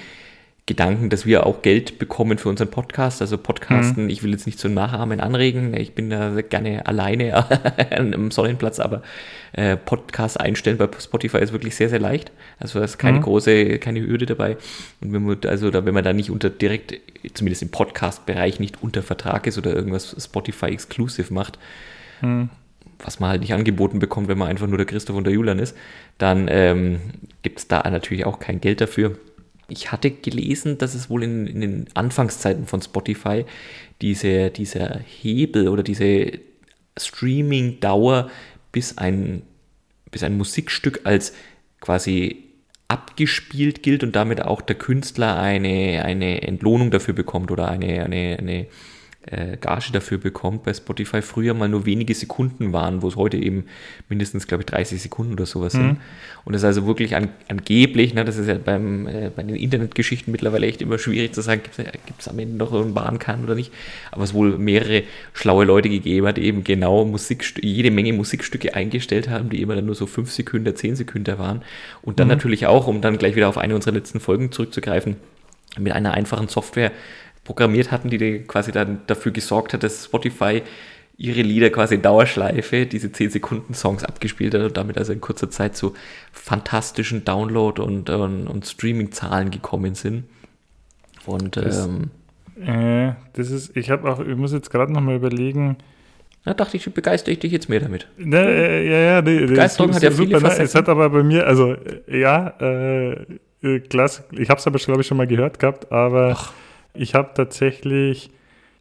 Gedanken, dass wir auch Geld bekommen für unseren Podcast. Also Podcasten, mhm. ich will jetzt nicht zum Nachahmen anregen, ich bin da gerne alleine am Sonnenplatz, aber äh, Podcast einstellen bei Spotify ist wirklich sehr, sehr leicht. Also da ist keine mhm. große, keine Hürde dabei. Und wenn man, also da, wenn man da nicht unter direkt, zumindest im Podcast-Bereich, nicht unter Vertrag ist oder irgendwas Spotify exclusive macht, mhm. was man halt nicht angeboten bekommt, wenn man einfach nur der Christoph und der Julian ist, dann ähm, gibt es da natürlich auch kein Geld dafür ich hatte gelesen, dass es wohl in, in den Anfangszeiten von Spotify diese, dieser Hebel oder diese Streaming-Dauer, bis ein, bis ein Musikstück als quasi abgespielt gilt und damit auch der Künstler eine, eine Entlohnung dafür bekommt oder eine, eine, eine äh, Gage dafür bekommt bei Spotify früher mal nur wenige Sekunden waren, wo es heute eben mindestens, glaube ich, 30 Sekunden oder sowas mhm. sind. Und das ist also wirklich an, angeblich, ne, das ist ja beim, äh, bei den Internetgeschichten mittlerweile echt immer schwierig zu sagen, gibt es am Ende noch einen Bahnkahn oder nicht, aber es wohl mehrere schlaue Leute gegeben hat, die eben genau Musikst jede Menge Musikstücke eingestellt haben, die immer dann nur so 5 Sekunden, 10 Sekunden waren. Und dann mhm. natürlich auch, um dann gleich wieder auf eine unserer letzten Folgen zurückzugreifen, mit einer einfachen Software programmiert hatten, die quasi dann dafür gesorgt hat, dass Spotify ihre Lieder quasi in Dauerschleife, diese 10 Sekunden Songs abgespielt hat und damit also in kurzer Zeit zu fantastischen Download- und, und, und Streaming-Zahlen gekommen sind. Und das, ähm, äh, das ist, ich habe auch, ich muss jetzt gerade nochmal überlegen. Da dachte ich, begeistere ich dich jetzt mehr damit. Ne, äh, ja, ja, nee, Begeisterung hat ja viele super, Es hat aber bei mir, also äh, ja, äh, äh klasse, ich habe es aber, glaube ich, schon mal gehört gehabt, aber Ach ich habe tatsächlich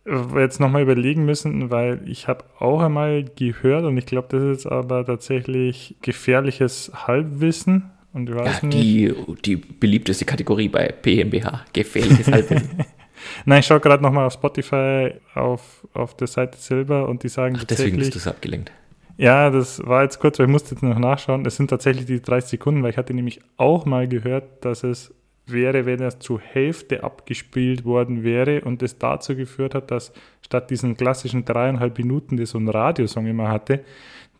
äh, jetzt nochmal überlegen müssen, weil ich habe auch einmal gehört und ich glaube, das ist aber tatsächlich gefährliches Halbwissen. Und ich weiß ja, die, nicht. die beliebteste Kategorie bei PMBH, gefährliches Halbwissen. Nein, ich schaue gerade nochmal auf Spotify auf, auf der Seite selber und die sagen Ach, deswegen bist du abgelenkt. Ja, das war jetzt kurz, weil ich musste jetzt noch nachschauen. Es sind tatsächlich die 30 Sekunden, weil ich hatte nämlich auch mal gehört, dass es wäre, wenn er zur Hälfte abgespielt worden wäre und das dazu geführt hat, dass statt diesen klassischen dreieinhalb Minuten, die so ein Radiosong immer hatte,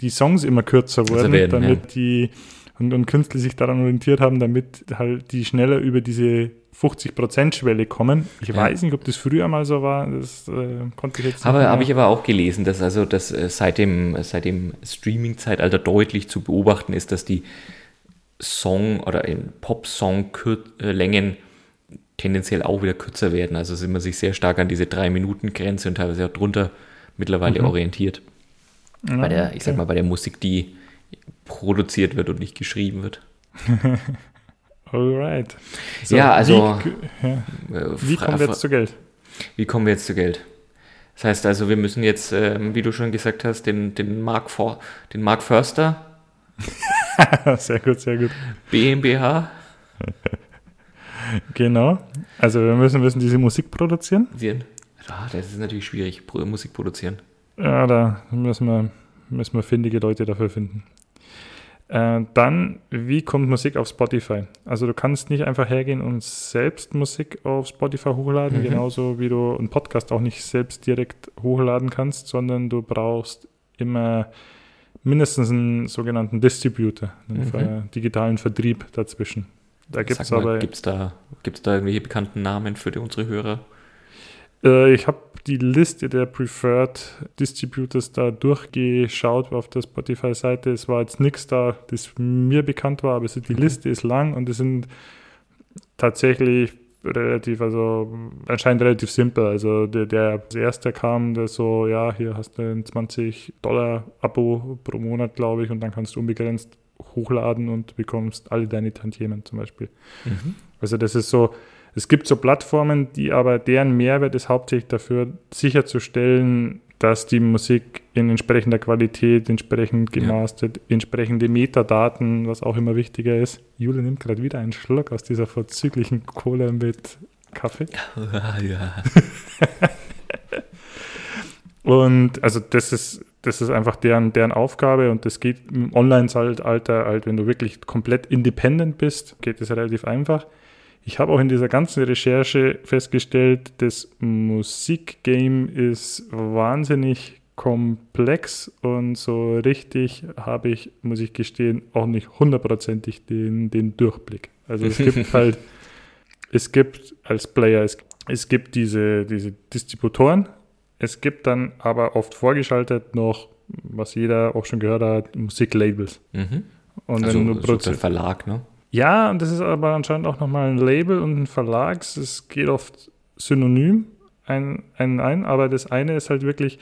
die Songs immer kürzer wurden, werden, damit ja. die und, und Künstler sich daran orientiert haben, damit halt die schneller über diese 50%-Schwelle kommen. Ich ja. weiß nicht, ob das früher mal so war, das äh, konnte ich jetzt Aber habe ich aber auch gelesen, dass also dass äh, seit dem, seit dem Streaming-Zeitalter deutlich zu beobachten ist, dass die Song- oder Pop-Song-Längen tendenziell auch wieder kürzer werden. Also sind man sich sehr stark an diese drei Minuten Grenze und teilweise auch drunter mittlerweile mhm. orientiert. Ja, bei der, ich sag mal, bei der Musik, die produziert wird und nicht geschrieben wird. Alright. So, ja, also. Wie, ja. wie kommen wir jetzt zu Geld? Wie kommen wir jetzt zu Geld? Das heißt also, wir müssen jetzt, ähm, wie du schon gesagt hast, den, den, Mark, For, den Mark Förster. sehr gut, sehr gut. BMBH. Genau. Also wir müssen, müssen diese Musik produzieren. Ah, das ist natürlich schwierig, Musik produzieren. Ja, da müssen wir, müssen wir findige Leute dafür finden. Äh, dann, wie kommt Musik auf Spotify? Also du kannst nicht einfach hergehen und selbst Musik auf Spotify hochladen, mhm. genauso wie du einen Podcast auch nicht selbst direkt hochladen kannst, sondern du brauchst immer mindestens einen sogenannten Distributor, einen mhm. digitalen Vertrieb dazwischen. Da gibt es aber. Gibt es da, gibt's da irgendwelche bekannten Namen für die, unsere Hörer? Äh, ich habe die Liste der Preferred Distributors da durchgeschaut auf der Spotify-Seite. Es war jetzt nichts da, das mir bekannt war, aber die Liste ist lang und es sind tatsächlich relativ, also anscheinend relativ simpel. Also der, der als erster kam, der so, ja, hier hast du ein 20 Dollar Abo pro Monat, glaube ich, und dann kannst du unbegrenzt hochladen und bekommst alle deine Tantiemen zum Beispiel. Mhm. Also das ist so, es gibt so Plattformen, die aber deren Mehrwert ist hauptsächlich dafür sicherzustellen, dass die Musik in entsprechender Qualität, entsprechend gemastert, ja. entsprechende Metadaten, was auch immer wichtiger ist. Jule nimmt gerade wieder einen Schluck aus dieser vorzüglichen Cola mit Kaffee. Ja. und also das ist, das ist einfach deren, deren Aufgabe und das geht im Online-Zeitalter halt, wenn du wirklich komplett independent bist, geht das relativ einfach. Ich habe auch in dieser ganzen Recherche festgestellt, das Musikgame ist wahnsinnig komplex und so richtig habe ich, muss ich gestehen, auch nicht hundertprozentig den, den Durchblick. Also es gibt halt, es gibt als Player, es, es gibt diese, diese Distributoren, es gibt dann aber oft vorgeschaltet noch, was jeder auch schon gehört hat, Musiklabels. Mhm. Und also, so der Verlag, ne? Ja, und das ist aber anscheinend auch nochmal ein Label und ein Verlag. Es geht oft synonym ein, ein, ein, aber das eine ist halt wirklich,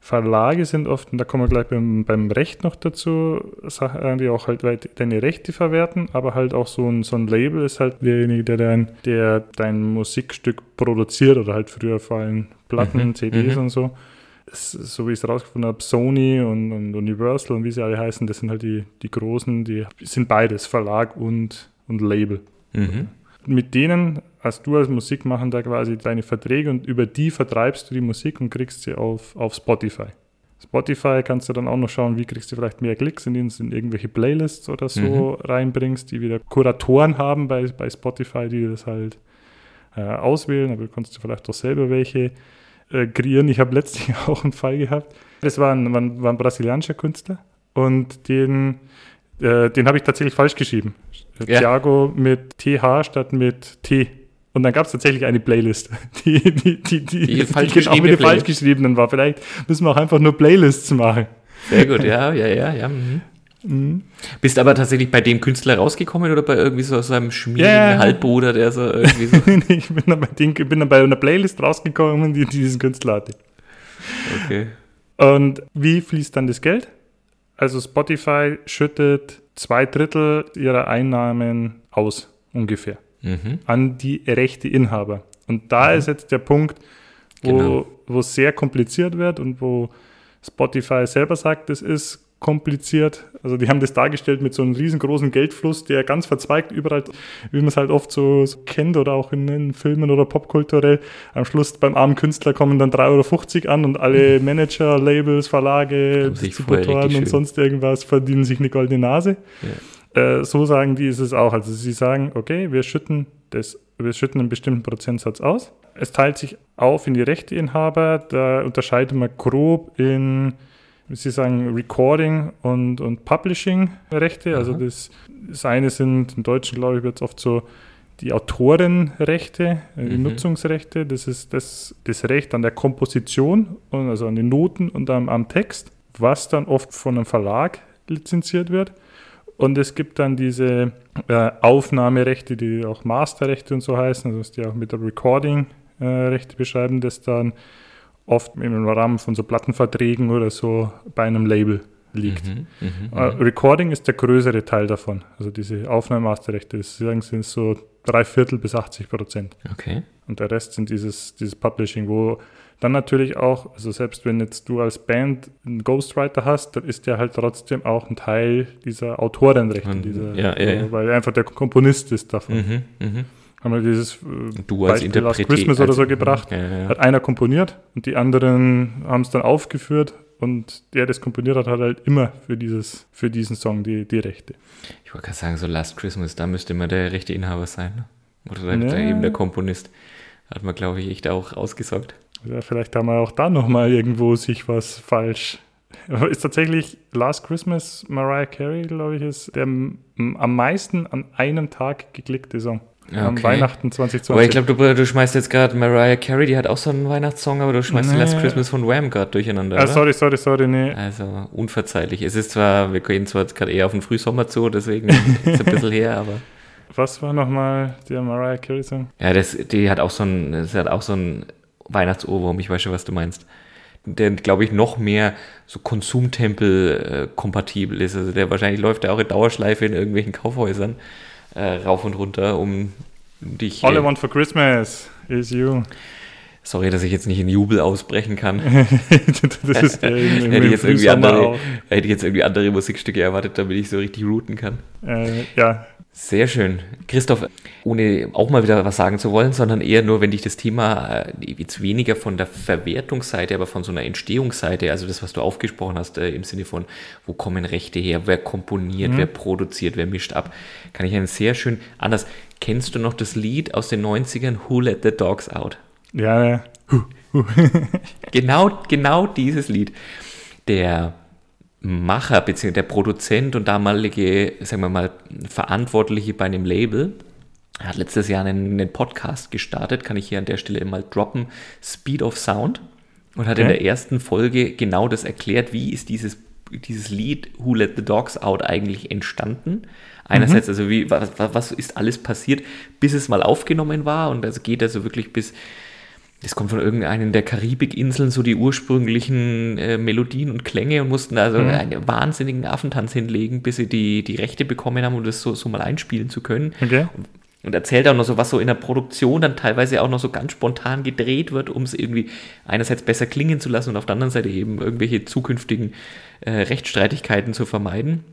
Verlage sind oft, und da kommen wir gleich beim, beim Recht noch dazu, Sachen, die auch halt deine Rechte verwerten, aber halt auch so ein, so ein Label ist halt derjenige, der dein, der dein Musikstück produziert oder halt früher vor allem Platten, mhm. CDs mhm. und so so wie ich es rausgefunden habe, Sony und, und, Universal und wie sie alle heißen, das sind halt die, die großen, die sind beides, Verlag und, und Label. Mhm. Mit denen hast du als Musikmachender quasi deine Verträge und über die vertreibst du die Musik und kriegst sie auf, auf Spotify. Spotify kannst du dann auch noch schauen, wie kriegst du vielleicht mehr Klicks, indem du in irgendwelche Playlists oder so mhm. reinbringst, die wieder Kuratoren haben bei, bei Spotify, die das halt äh, auswählen, aber du kannst du vielleicht auch selber welche äh, kreieren. Ich habe letztlich auch einen Fall gehabt. Das war ein, war, war ein brasilianischer Künstler und den, äh, den habe ich tatsächlich falsch geschrieben. Ja. Thiago mit TH statt mit T. Und dann gab es tatsächlich eine Playlist, die, die, die, die, die, falsch die genau mit den falsch geschriebenen war. Vielleicht müssen wir auch einfach nur Playlists machen. Sehr gut, ja, ja, ja, ja. Mhm. Mhm. Bist aber tatsächlich bei dem Künstler rausgekommen oder bei irgendwie so seinem schmierigen yeah. Halbbruder, der so irgendwie so. ich bin dann, bei den, bin dann bei einer Playlist rausgekommen, die, die diesen Künstler hatte. Okay. Und wie fließt dann das Geld? Also Spotify schüttet zwei Drittel ihrer Einnahmen aus, ungefähr, mhm. an die Rechteinhaber. Und da mhm. ist jetzt der Punkt, wo genau. es sehr kompliziert wird und wo Spotify selber sagt, es ist kompliziert. Also die haben das dargestellt mit so einem riesengroßen Geldfluss, der ganz verzweigt überall, wie man es halt oft so, so kennt oder auch in, in, Filmen oder popkulturell. Am Schluss beim armen Künstler kommen dann 3,50 Euro an und alle. Manager, Labels, Verlage, Distributoren und sonst irgendwas verdienen sich eine goldene Nase. Ja. Äh, so sagen die ist es auch. Also sie sagen, okay, wir schütten das überschütten einen bestimmten Prozentsatz aus. Es teilt sich auf in die Rechteinhaber. Da unterscheidet man grob in, Sie sagen, Recording und, und Publishing-Rechte. Also das, das eine sind, im Deutschen glaube ich, wird es oft so die Autorenrechte, äh, die mhm. Nutzungsrechte. Das ist das, das Recht an der Komposition, und also an den Noten und am, am Text, was dann oft von einem Verlag lizenziert wird. Und es gibt dann diese äh, Aufnahmerechte, die auch Masterrechte und so heißen, also die auch mit der Recording-Rechte äh, beschreiben, das dann oft im Rahmen von so Plattenverträgen oder so bei einem Label liegt. Mhm, mh, mh. Uh, Recording ist der größere Teil davon. Also diese Aufnahmemasterrechte, das sind so drei Viertel bis 80 Prozent. Okay. Und der Rest sind dieses, dieses Publishing, wo dann natürlich auch, also selbst wenn jetzt du als Band einen Ghostwriter hast, dann ist der halt trotzdem auch ein Teil dieser Autorenrechte, dieser, ja, ja, ja. weil er einfach der Komponist ist davon. Mhm, mh. Haben wir dieses äh, du als Beispiel Last Christmas oder so gebracht. Hat einer komponiert und die anderen haben es dann aufgeführt und der, der das komponiert hat, hat halt immer für, dieses, für diesen Song die, die Rechte. Ich wollte gerade sagen, so Last Christmas, da müsste immer der rechte Inhaber sein. Ne? Oder nee. da eben der Komponist. Hat man, glaube ich, echt auch ausgesorgt. Ja, vielleicht haben wir auch da nochmal irgendwo sich was falsch. Ist tatsächlich Last Christmas Mariah Carey, glaube ich, ist der am meisten an einem Tag geklickte Song. Okay. Weihnachten 2020. Aber ich glaube, du, du, schmeißt jetzt gerade Mariah Carey, die hat auch so einen Weihnachtssong, aber du schmeißt nee. Last Christmas von Wham gerade durcheinander. Ah, sorry, sorry, sorry, nee. Also unverzeihlich. Es ist zwar, wir gehen zwar gerade eher auf den Frühsommer zu, deswegen ist es ein bisschen her, aber. Was war nochmal der Mariah Carey-Song? Ja, das, die hat auch so ein, das hat auch so ein Weihnachtsohrwurm, ich weiß schon, was du meinst. Der, glaube ich, noch mehr so Konsumtempel-kompatibel äh, ist. Also der wahrscheinlich läuft ja auch in Dauerschleife in irgendwelchen Kaufhäusern äh, rauf und runter, um dich. All I want for Christmas is you. Sorry, dass ich jetzt nicht in Jubel ausbrechen kann. das ist hätte, ich jetzt irgendwie andere, hätte ich jetzt irgendwie andere Musikstücke erwartet, damit ich so richtig routen kann. Äh, ja, sehr schön. Christoph, ohne auch mal wieder was sagen zu wollen, sondern eher nur, wenn dich das Thema äh, jetzt weniger von der Verwertungsseite, aber von so einer Entstehungsseite, also das, was du aufgesprochen hast, äh, im Sinne von, wo kommen Rechte her, wer komponiert, mhm. wer produziert, wer mischt ab, kann ich einen sehr schön anders. Kennst du noch das Lied aus den 90ern, Who Let the Dogs Out? Ja, ja. genau, genau dieses Lied. Der Macher bzw. der Produzent und damalige, sagen wir mal, Verantwortliche bei einem Label hat letztes Jahr einen, einen, Podcast gestartet, kann ich hier an der Stelle mal droppen, Speed of Sound und hat okay. in der ersten Folge genau das erklärt, wie ist dieses, dieses Lied Who Let the Dogs Out eigentlich entstanden. Einerseits, mhm. also wie, was, was ist alles passiert, bis es mal aufgenommen war und das geht also wirklich bis das kommt von irgendeinen der Karibikinseln, so die ursprünglichen äh, Melodien und Klänge und mussten also mhm. einen wahnsinnigen Affentanz hinlegen, bis sie die, die Rechte bekommen haben, um das so, so mal einspielen zu können. Okay. Und erzählt auch noch so, was so in der Produktion dann teilweise auch noch so ganz spontan gedreht wird, um es irgendwie einerseits besser klingen zu lassen und auf der anderen Seite eben irgendwelche zukünftigen äh, Rechtsstreitigkeiten zu vermeiden.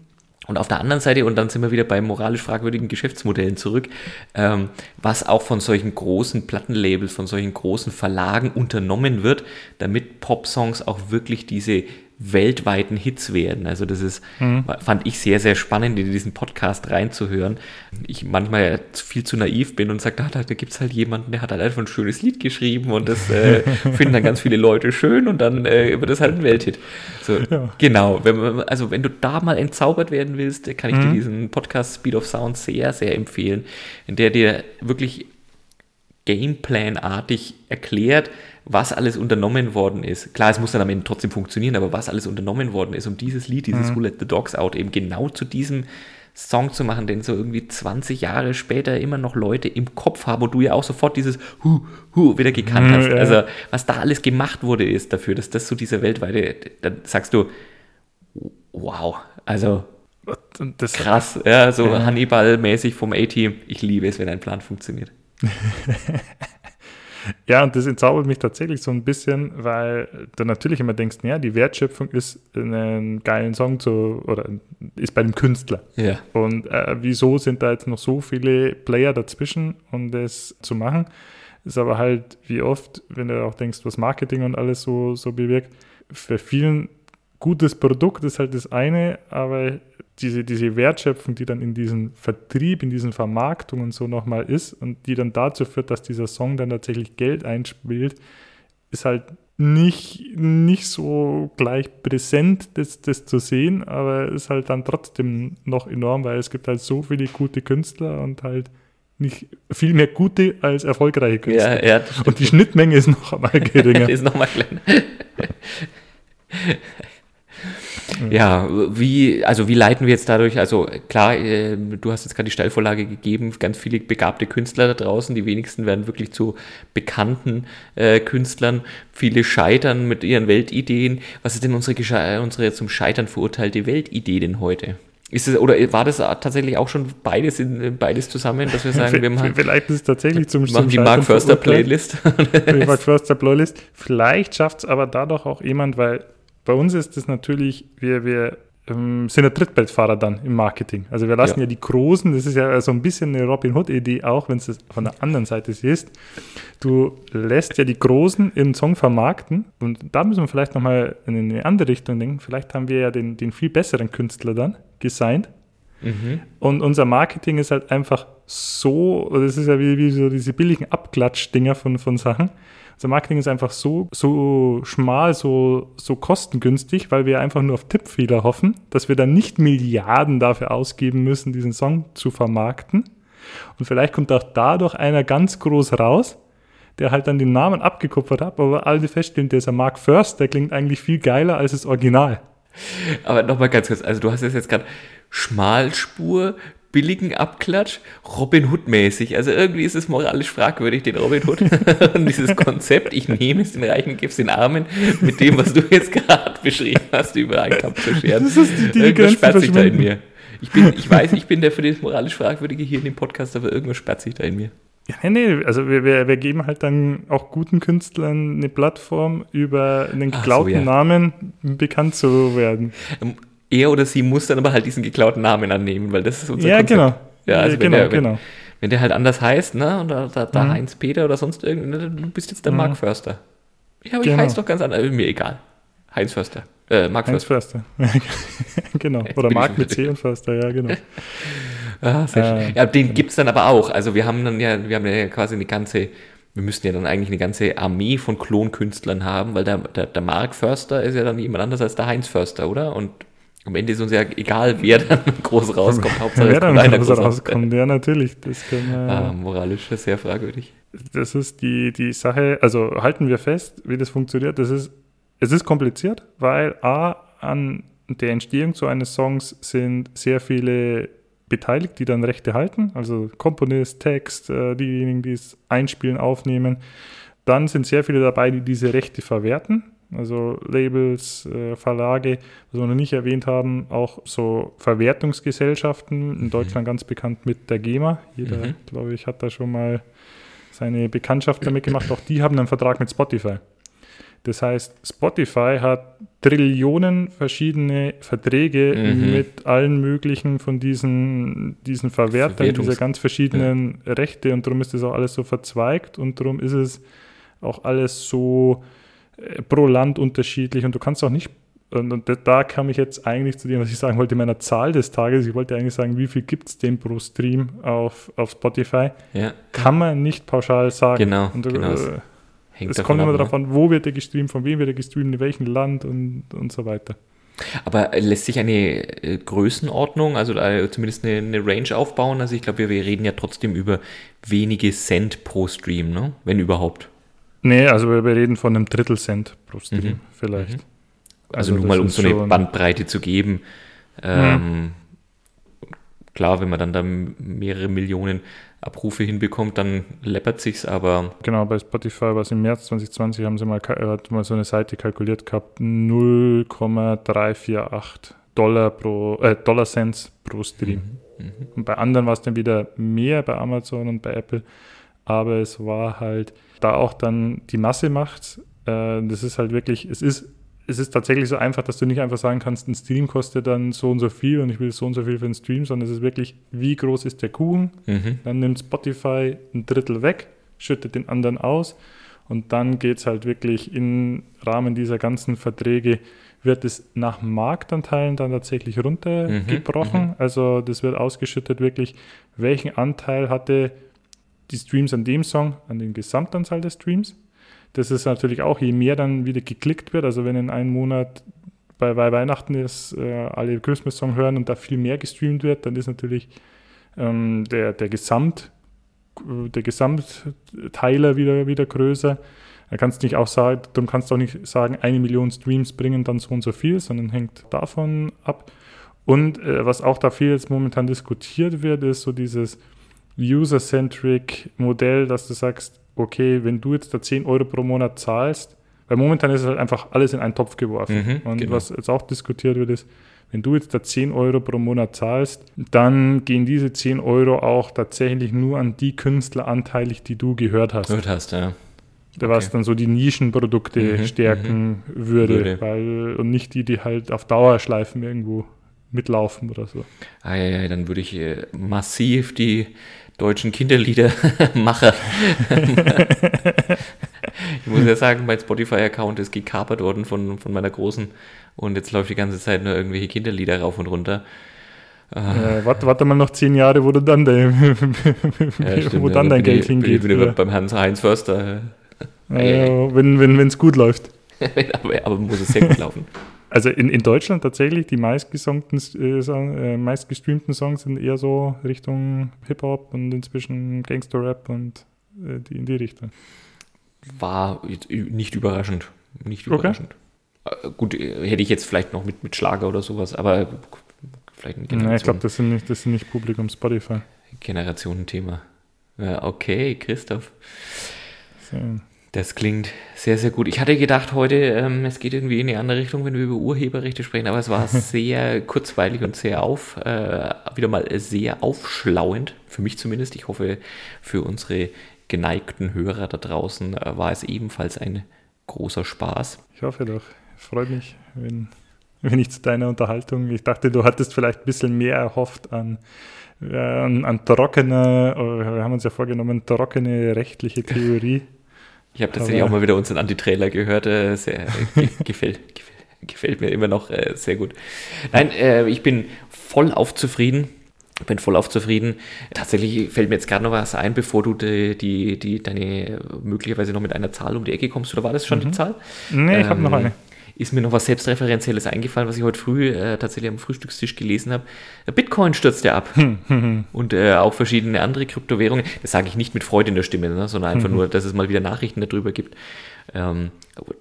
Und auf der anderen Seite, und dann sind wir wieder bei moralisch fragwürdigen Geschäftsmodellen zurück, ähm, was auch von solchen großen Plattenlabels, von solchen großen Verlagen unternommen wird, damit Popsongs auch wirklich diese weltweiten Hits werden. Also das ist, mhm. fand ich sehr, sehr spannend, in diesen Podcast reinzuhören. Ich manchmal viel zu naiv bin und sage, da, da, gibt es halt jemanden, der hat halt einfach ein schönes Lied geschrieben und das äh, finden dann ganz viele Leute schön und dann äh, wird das halt ein Welthit. So, ja. Genau, wenn man, also wenn du da mal entzaubert werden willst, kann ich mhm. dir diesen Podcast Speed of Sound sehr, sehr empfehlen, in der dir wirklich Gameplan-artig erklärt, was alles unternommen worden ist. Klar, es muss dann am Ende trotzdem funktionieren, aber was alles unternommen worden ist, um dieses Lied, dieses mhm. Who Let the Dogs Out, eben genau zu diesem Song zu machen, den so irgendwie 20 Jahre später immer noch Leute im Kopf haben und du ja auch sofort dieses Hu, Hu wieder gekannt mhm, hast. Ja. Also, was da alles gemacht wurde, ist dafür, dass das so dieser weltweite, dann sagst du, wow, also das krass, ja, so ja. Hannibal-mäßig vom A-Team. Ich liebe es, wenn ein Plan funktioniert. Ja, und das entzaubert mich tatsächlich so ein bisschen, weil du natürlich immer denkst, ja, die Wertschöpfung ist einen geilen Song zu, oder ist bei dem Künstler. Ja. Und äh, wieso sind da jetzt noch so viele Player dazwischen, um das zu machen? Ist aber halt, wie oft, wenn du auch denkst, was Marketing und alles so, so bewirkt, für vielen gutes Produkt ist halt das eine, aber diese, diese Wertschöpfung, die dann in diesem Vertrieb, in diesen Vermarktung und so nochmal ist und die dann dazu führt, dass dieser Song dann tatsächlich Geld einspielt, ist halt nicht, nicht so gleich präsent, das, das zu sehen, aber ist halt dann trotzdem noch enorm, weil es gibt halt so viele gute Künstler und halt nicht viel mehr gute als erfolgreiche Künstler. Ja, ja, und die Schnittmenge ist noch einmal geringer. ist noch mal kleiner. Ja, wie, also wie leiten wir jetzt dadurch, also klar, äh, du hast jetzt gerade die Steilvorlage gegeben, ganz viele begabte Künstler da draußen, die wenigsten werden wirklich zu bekannten äh, Künstlern, viele scheitern mit ihren Weltideen. Was ist denn unsere, unsere zum Scheitern verurteilte Weltidee denn heute? Ist es, oder war das tatsächlich auch schon beides, in, beides zusammen, dass wir sagen, wir machen, vielleicht ist es tatsächlich zum, machen zum die Mark Förster Playlist. die Mark Förster Playlist. Vielleicht schafft es aber dadurch auch jemand, weil bei uns ist es natürlich, wir, wir ähm, sind ja Trittbrettfahrer dann im Marketing. Also wir lassen ja, ja die Großen, das ist ja so ein bisschen eine Robin Hood-Idee auch, wenn es von der anderen Seite siehst. Du lässt ja die Großen im Song vermarkten und da müssen wir vielleicht nochmal in eine andere Richtung denken. Vielleicht haben wir ja den, den viel besseren Künstler dann gesigned. Mhm. Und unser Marketing ist halt einfach so, das ist ja wie, wie so diese billigen Abklatsch-Dinger von, von Sachen unser Marketing ist einfach so, so schmal, so, so kostengünstig, weil wir einfach nur auf Tippfehler hoffen, dass wir dann nicht Milliarden dafür ausgeben müssen, diesen Song zu vermarkten. Und vielleicht kommt auch dadurch einer ganz groß raus, der halt dann den Namen abgekupfert hat, aber alle feststellen, dieser Mark First, der klingt eigentlich viel geiler als das Original. Aber nochmal ganz kurz, also du hast jetzt gerade Schmalspur, billigen Abklatsch, Robin Hood-mäßig. Also irgendwie ist es moralisch fragwürdig, den Robin Hood und dieses Konzept, ich nehme es den Reichen, gebe es den Armen, mit dem, was du jetzt gerade beschrieben hast, über einen Kampf zu scheren. Das ist die, die irgendwas sperrt sich da in mir. Ich, bin, ich weiß, ich bin der für das moralisch Fragwürdige hier in dem Podcast, aber irgendwas sperrt sich da in mir. Ja, nee, also wir, wir, wir geben halt dann auch guten Künstlern eine Plattform, über einen geklauten so, ja. Namen bekannt zu werden. Er oder sie muss dann aber halt diesen geklauten Namen annehmen, weil das ist unser Ja, Konzept. genau. Ja, also genau, der, genau. Wenn der halt anders heißt, ne, und da, da, da mhm. Heinz Peter oder sonst irgendein, du bist jetzt der mhm. Mark Förster. Ja, aber genau. ich heiße doch ganz anders, mir egal. Heinz Förster. Äh, Mark Heinz Förster. genau. Oder Mark mit C und Förster, ja, genau. ah, äh, ja, den genau. gibt es dann aber auch. Also wir haben dann ja, wir haben ja quasi eine ganze, wir müssten ja dann eigentlich eine ganze Armee von Klonkünstlern haben, weil der, der, der Mark Förster ist ja dann jemand anders als der Heinz Förster, oder? Und am Ende ist uns ja egal, wer dann groß rauskommt. Hauptsache wer dann groß, groß rauskommt. Ja, natürlich. Das kann, äh, ah, moralisch ist sehr fragwürdig. Das ist die, die Sache, also halten wir fest, wie das funktioniert. Das ist, es ist kompliziert, weil A, an der Entstehung so eines Songs sind sehr viele beteiligt, die dann Rechte halten, also Komponist, Text, äh, diejenigen, die es einspielen, aufnehmen. Dann sind sehr viele dabei, die diese Rechte verwerten also Labels, äh, Verlage, was wir noch nicht erwähnt haben, auch so Verwertungsgesellschaften, in mhm. Deutschland ganz bekannt mit der GEMA. Jeder, mhm. glaube ich, hat da schon mal seine Bekanntschaft damit gemacht. Auch die haben einen Vertrag mit Spotify. Das heißt, Spotify hat Trillionen verschiedene Verträge mhm. mit allen möglichen von diesen, diesen Verwertern dieser ganz verschiedenen ja. Rechte und darum ist das auch alles so verzweigt und darum ist es auch alles so pro Land unterschiedlich und du kannst auch nicht, und da kam ich jetzt eigentlich zu dem, was ich sagen wollte, meiner Zahl des Tages. Ich wollte eigentlich sagen, wie viel gibt es denn pro Stream auf, auf Spotify? Ja. Kann man nicht pauschal sagen. Genau. Und, genau. Äh, es kommt immer darauf ne? an, wo wird der gestreamt, von wem wird er gestreamt, in welchem Land und, und so weiter. Aber lässt sich eine äh, Größenordnung, also äh, zumindest eine, eine, Range aufbauen? Also ich glaube, wir, wir reden ja trotzdem über wenige Cent pro Stream, ne? wenn überhaupt. Nee, also wir reden von einem Drittel Cent pro Stream mhm. vielleicht. Mhm. Also, also nur mal, um so eine Bandbreite zu geben. Ähm, klar, wenn man dann da mehrere Millionen Abrufe hinbekommt, dann läppert sich's, aber. Genau, bei Spotify war es im März 2020, haben sie mal, hat mal so eine Seite kalkuliert gehabt, 0,348 Dollar pro, äh, Dollar Cents pro Stream. Mhm. Mhm. Und bei anderen war es dann wieder mehr bei Amazon und bei Apple, aber es war halt da auch dann die Masse macht. Äh, das ist halt wirklich, es ist, es ist tatsächlich so einfach, dass du nicht einfach sagen kannst, ein Stream kostet dann so und so viel und ich will so und so viel für einen Stream, sondern es ist wirklich, wie groß ist der Kuchen? Mhm. Dann nimmt Spotify ein Drittel weg, schüttet den anderen aus und dann geht es halt wirklich im Rahmen dieser ganzen Verträge wird es nach Marktanteilen dann tatsächlich runtergebrochen. Mhm, also das wird ausgeschüttet wirklich, welchen Anteil hatte die Streams an dem Song, an den Gesamtanzahl der Streams. Das ist natürlich auch, je mehr dann wieder geklickt wird, also wenn in einem Monat bei, Weihnachten ist, äh, alle Christmas-Song hören und da viel mehr gestreamt wird, dann ist natürlich ähm, der, der Gesamt der Gesamtteiler wieder, wieder größer. Da kannst nicht auch sagen, darum kannst du auch nicht sagen, eine Million Streams bringen dann so und so viel, sondern hängt davon ab. Und äh, was auch da viel jetzt momentan diskutiert wird, ist so dieses User-Centric Modell, dass du sagst, okay, wenn du jetzt da 10 Euro pro Monat zahlst, weil momentan ist es halt einfach alles in einen Topf geworfen. Mhm, und genau. was jetzt auch diskutiert wird, ist, wenn du jetzt da 10 Euro pro Monat zahlst, dann gehen diese 10 Euro auch tatsächlich nur an die Künstler anteilig, die du gehört hast. Gehört hast, ja. Okay. Was dann so die Nischenprodukte mhm, stärken mhm. würde, würde, Weil, und nicht die, die halt auf Dauerschleifen irgendwo mitlaufen oder so. Ah, ja, ja, dann würde ich äh, massiv die deutschen Kinderliedermacher. ich muss ja sagen, mein Spotify-Account ist gekapert worden von, von meiner Großen und jetzt läuft die ganze Zeit nur irgendwelche Kinderlieder rauf und runter. Äh, warte, warte mal noch zehn Jahre, wo du dann, dein, ja, stimmt, wo dann dein Geld hingeht. Bin, bin beim Herrn Heinz Förster. Ja, wenn es wenn, gut läuft. aber, aber muss es sehr gut laufen. Also in, in Deutschland tatsächlich die meistgesongten, äh, äh, meistgestreamten Songs sind eher so Richtung Hip-Hop und inzwischen Gangster-Rap und äh, die in die Richtung. War nicht überraschend. Nicht überraschend. Okay. Äh, gut, hätte ich jetzt vielleicht noch mit, mit Schlager oder sowas, aber vielleicht eine Generation. Nein, ich glaube, das sind nicht, das sind nicht Publikum Spotify. Generationenthema. Okay, Christoph. So. Das klingt sehr, sehr gut. Ich hatte gedacht heute, ähm, es geht irgendwie in die andere Richtung, wenn wir über Urheberrechte sprechen, aber es war sehr kurzweilig und sehr auf, äh, wieder mal sehr aufschlauend, für mich zumindest. Ich hoffe, für unsere geneigten Hörer da draußen äh, war es ebenfalls ein großer Spaß. Ich hoffe doch. Freut mich, wenn, wenn ich zu deiner Unterhaltung, ich dachte, du hattest vielleicht ein bisschen mehr erhofft an äh, an, an trockene, wir haben uns ja vorgenommen, trockene rechtliche Theorie. Ich habe tatsächlich auch mal wieder unseren Anti-Trailer gehört. Äh, sehr, gefällt, gefällt, gefällt, mir immer noch äh, sehr gut. Nein, äh, ich bin voll auf zufrieden. Bin voll auf zufrieden. Tatsächlich fällt mir jetzt gerade noch was ein, bevor du die, die, die, deine möglicherweise noch mit einer Zahl um die Ecke kommst. Oder war das schon mhm. die Zahl? Nee, ähm, ich habe noch eine ist mir noch was Selbstreferenzielles eingefallen, was ich heute früh äh, tatsächlich am Frühstückstisch gelesen habe. Bitcoin stürzt ja ab. Und äh, auch verschiedene andere Kryptowährungen. Das sage ich nicht mit Freude in der Stimme, ne, sondern einfach nur, dass es mal wieder Nachrichten darüber gibt. Ähm,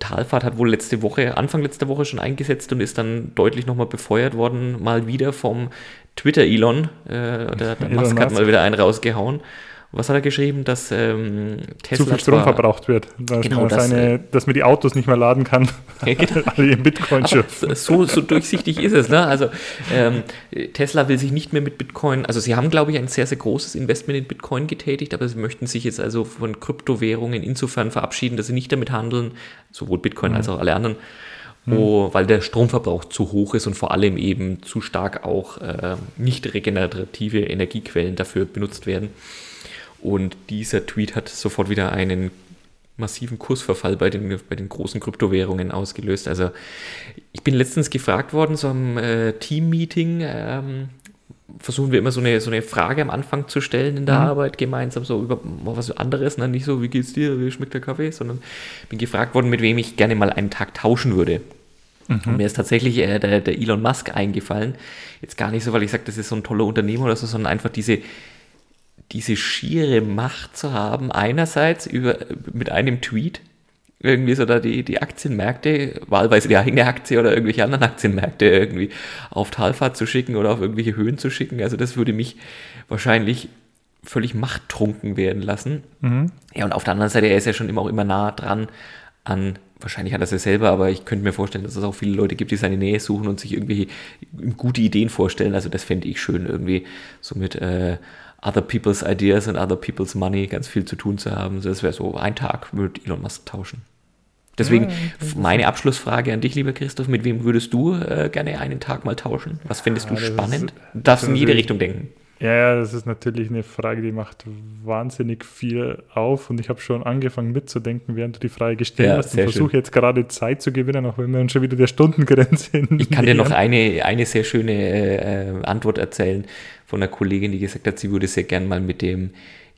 Talfahrt hat wohl letzte Woche, Anfang letzter Woche schon eingesetzt und ist dann deutlich nochmal befeuert worden, mal wieder vom Twitter-Elon. Äh, der, der Musk hat mal wieder einen rausgehauen was hat er geschrieben, dass ähm, Tesla zu viel Strom verbraucht wird, dass, genau, man seine, das, äh, dass man die Autos nicht mehr laden kann, ja, genau. alle im Bitcoin so, so durchsichtig ist es. Ne? Also ähm, Tesla will sich nicht mehr mit Bitcoin, also sie haben, glaube ich, ein sehr, sehr großes Investment in Bitcoin getätigt, aber sie möchten sich jetzt also von Kryptowährungen insofern verabschieden, dass sie nicht damit handeln, sowohl Bitcoin mhm. als auch alle anderen, wo, weil der Stromverbrauch zu hoch ist und vor allem eben zu stark auch äh, nicht regenerative Energiequellen dafür benutzt werden. Und dieser Tweet hat sofort wieder einen massiven Kursverfall bei den, bei den großen Kryptowährungen ausgelöst. Also ich bin letztens gefragt worden, so am äh, Team-Meeting, ähm, versuchen wir immer so eine, so eine Frage am Anfang zu stellen in der mhm. Arbeit gemeinsam, so über was anderes, ne? nicht so, wie geht's dir, wie schmeckt der Kaffee, sondern bin gefragt worden, mit wem ich gerne mal einen Tag tauschen würde. Mhm. Und mir ist tatsächlich äh, der, der Elon Musk eingefallen. Jetzt gar nicht so, weil ich sage, das ist so ein toller Unternehmer oder so, sondern einfach diese, diese schiere Macht zu haben, einerseits über, mit einem Tweet, irgendwie so da die, die Aktienmärkte, wahlweise die eigene Aktie oder irgendwelche anderen Aktienmärkte irgendwie auf Talfahrt zu schicken oder auf irgendwelche Höhen zu schicken. Also das würde mich wahrscheinlich völlig machttrunken werden lassen. Mhm. Ja, und auf der anderen Seite, er ist ja schon immer auch immer nah dran an, wahrscheinlich hat er es ja selber, aber ich könnte mir vorstellen, dass es auch viele Leute gibt, die seine Nähe suchen und sich irgendwie gute Ideen vorstellen. Also das fände ich schön, irgendwie so mit äh, other people's ideas and other people's money ganz viel zu tun zu haben. Das wäre so ein Tag mit Elon Musk tauschen. Deswegen ja, meine Abschlussfrage an dich, lieber Christoph, mit wem würdest du äh, gerne einen Tag mal tauschen? Was findest ja, du spannend? Ist, du darfst in jede Richtung denken. Ja, das ist natürlich eine Frage, die macht wahnsinnig viel auf und ich habe schon angefangen mitzudenken, während du die Frage gestellt ja, hast und versuche jetzt gerade Zeit zu gewinnen, auch wenn wir uns schon wieder der Stundengrenze sind. Ich kann dir noch eine, eine sehr schöne äh, Antwort erzählen von einer Kollegin, die gesagt hat, sie würde sehr gern mal mit dem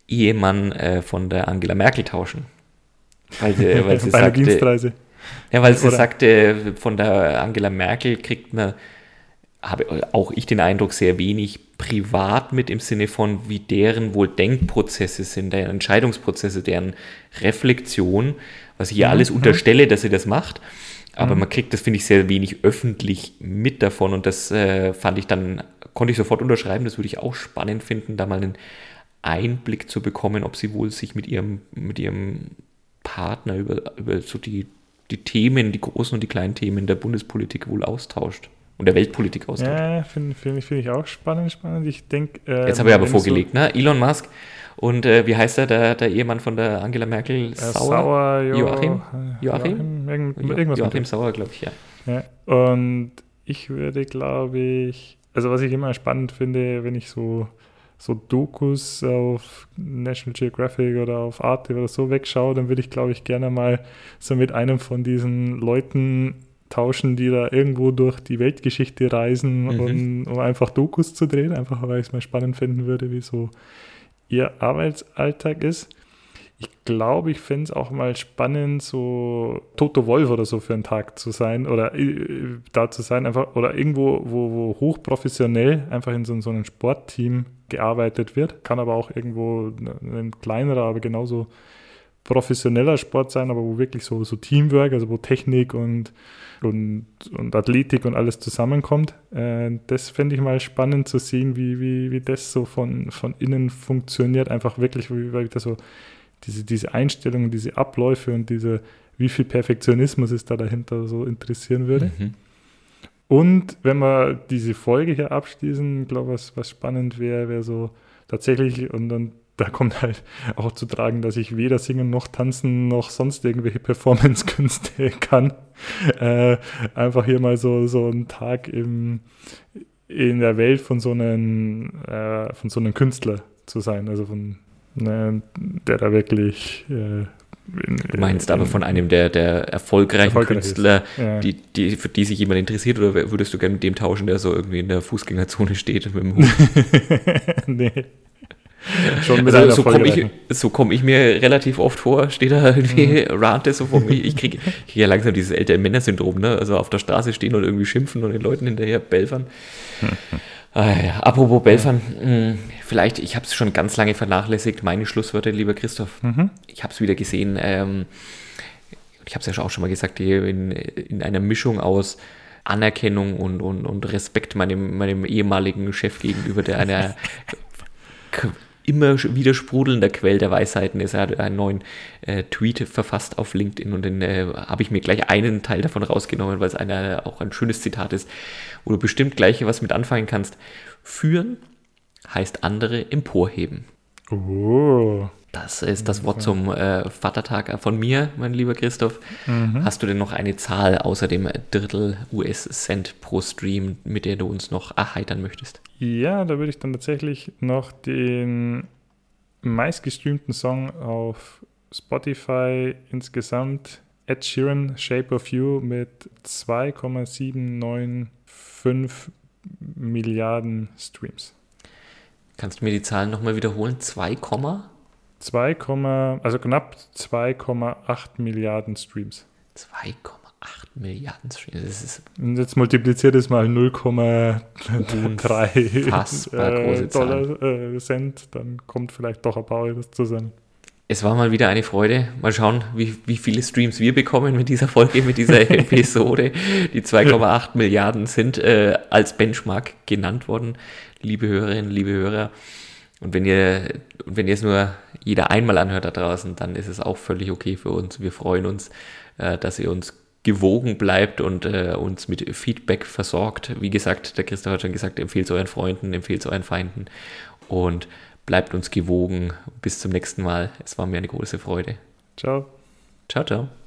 Ehemann äh, von der Angela Merkel tauschen. Weil, sie, weil sie sagte, Dienstreise. Ja, weil sie Oder? sagte, von der Angela Merkel kriegt man habe auch ich den Eindruck, sehr wenig privat mit im Sinne von, wie deren wohl Denkprozesse sind, deren Entscheidungsprozesse, deren Reflexion, was ich ja mhm. alles unterstelle, dass sie das macht. Aber mhm. man kriegt das, finde ich, sehr wenig öffentlich mit davon und das äh, fand ich dann, konnte ich sofort unterschreiben, das würde ich auch spannend finden, da mal einen Einblick zu bekommen, ob sie wohl sich mit ihrem, mit ihrem Partner über, über so die, die Themen, die großen und die kleinen Themen der Bundespolitik wohl austauscht und der Weltpolitik austauscht. Ja, finde find, find ich auch spannend, spannend. Ich denk, äh, Jetzt habe ich aber vorgelegt, so ne? Elon Musk und äh, wie heißt er, der, der Ehemann von der Angela Merkel? Äh, Sauer? Sauer jo Joachim? Joachim? Joachim, jo irgendwas Joachim Sauer, glaube ich, ja. ja. Und ich würde, glaube ich, also was ich immer spannend finde, wenn ich so so Dokus auf National Geographic oder auf Arte oder so wegschaue, dann würde ich, glaube ich, gerne mal so mit einem von diesen Leuten tauschen, die da irgendwo durch die Weltgeschichte reisen, mhm. und, um einfach Dokus zu drehen, einfach weil ich es mal spannend finden würde, wie so ihr Arbeitsalltag ist. Ich glaube, ich fände es auch mal spannend, so Toto Wolf oder so für einen Tag zu sein oder äh, da zu sein, einfach oder irgendwo, wo, wo hochprofessionell einfach in so, so einem Sportteam gearbeitet wird. Kann aber auch irgendwo ein kleinerer, aber genauso professioneller Sport sein, aber wo wirklich so, so Teamwork, also wo Technik und und, und Athletik und alles zusammenkommt. Äh, das fände ich mal spannend zu sehen, wie, wie, wie das so von, von innen funktioniert. Einfach wirklich, wie, wie das so diese, diese Einstellungen, diese Abläufe und diese, wie viel Perfektionismus es da dahinter so interessieren würde. Mhm. Und wenn wir diese Folge hier abschließen, glaube ich, was, was spannend wäre, wäre so tatsächlich, und dann da kommt halt auch zu tragen, dass ich weder singen noch tanzen noch sonst irgendwelche Performance-Künste kann. Äh, einfach hier mal so, so einen Tag im, in der Welt von so einem, äh, von so einem Künstler zu sein. Also von, ne, der da wirklich. Äh, in, du meinst in, aber von einem der, der erfolgreichen erfolgreich Künstler, ja. die, die, für die sich jemand interessiert, oder würdest du gerne mit dem tauschen, der so irgendwie in der Fußgängerzone steht mit dem Hut? nee. Schon mit also so komme ich, so komm ich mir relativ oft vor, steht da irgendwie mhm. Rante so vor mir. Ich kriege krieg ja langsam dieses ältere Männer-Syndrom, ne? Also auf der Straße stehen und irgendwie schimpfen und den Leuten hinterher belfern. Ah, ja. Apropos Belfern, ja. Vielleicht, ich habe es schon ganz lange vernachlässigt, meine Schlusswörter, lieber Christoph. Mhm. Ich habe es wieder gesehen. Ähm, ich habe es ja auch schon mal gesagt, in, in einer Mischung aus Anerkennung und, und, und Respekt meinem, meinem ehemaligen Chef gegenüber, der einer immer wieder sprudelnder Quell der Weisheiten ist. Er hat einen neuen äh, Tweet verfasst auf LinkedIn und dann äh, habe ich mir gleich einen Teil davon rausgenommen, weil es einer, auch ein schönes Zitat ist, wo du bestimmt gleich was mit anfangen kannst. Führen heißt andere emporheben. Oh. Das ist das Wort zum äh, Vatertag von mir, mein lieber Christoph. Mhm. Hast du denn noch eine Zahl außer dem Drittel US-Cent pro Stream, mit der du uns noch erheitern möchtest? Ja, da würde ich dann tatsächlich noch den meistgestreamten Song auf Spotify insgesamt Ed Sheeran Shape of You mit 2,795 Milliarden Streams. Kannst du mir die Zahlen nochmal wiederholen? 2, 2, also knapp 2,8 Milliarden Streams. 2,8 Milliarden Streams. Das ist Und jetzt multipliziert es mal 0,3 äh, Dollar äh, Cent, dann kommt vielleicht doch ein paar Euros zusammen. Es war mal wieder eine Freude. Mal schauen, wie, wie viele Streams wir bekommen mit dieser Folge, mit dieser Episode. Die 2,8 Milliarden sind äh, als Benchmark genannt worden, liebe Hörerinnen, liebe Hörer. Und wenn ihr, wenn ihr es nur jeder einmal anhört da draußen, dann ist es auch völlig okay für uns. Wir freuen uns, äh, dass ihr uns gewogen bleibt und äh, uns mit Feedback versorgt. Wie gesagt, der Christoph hat schon gesagt, empfehlt es euren Freunden, empfehlt es euren Feinden und bleibt uns gewogen. Bis zum nächsten Mal. Es war mir eine große Freude. Ciao. Ciao, ciao.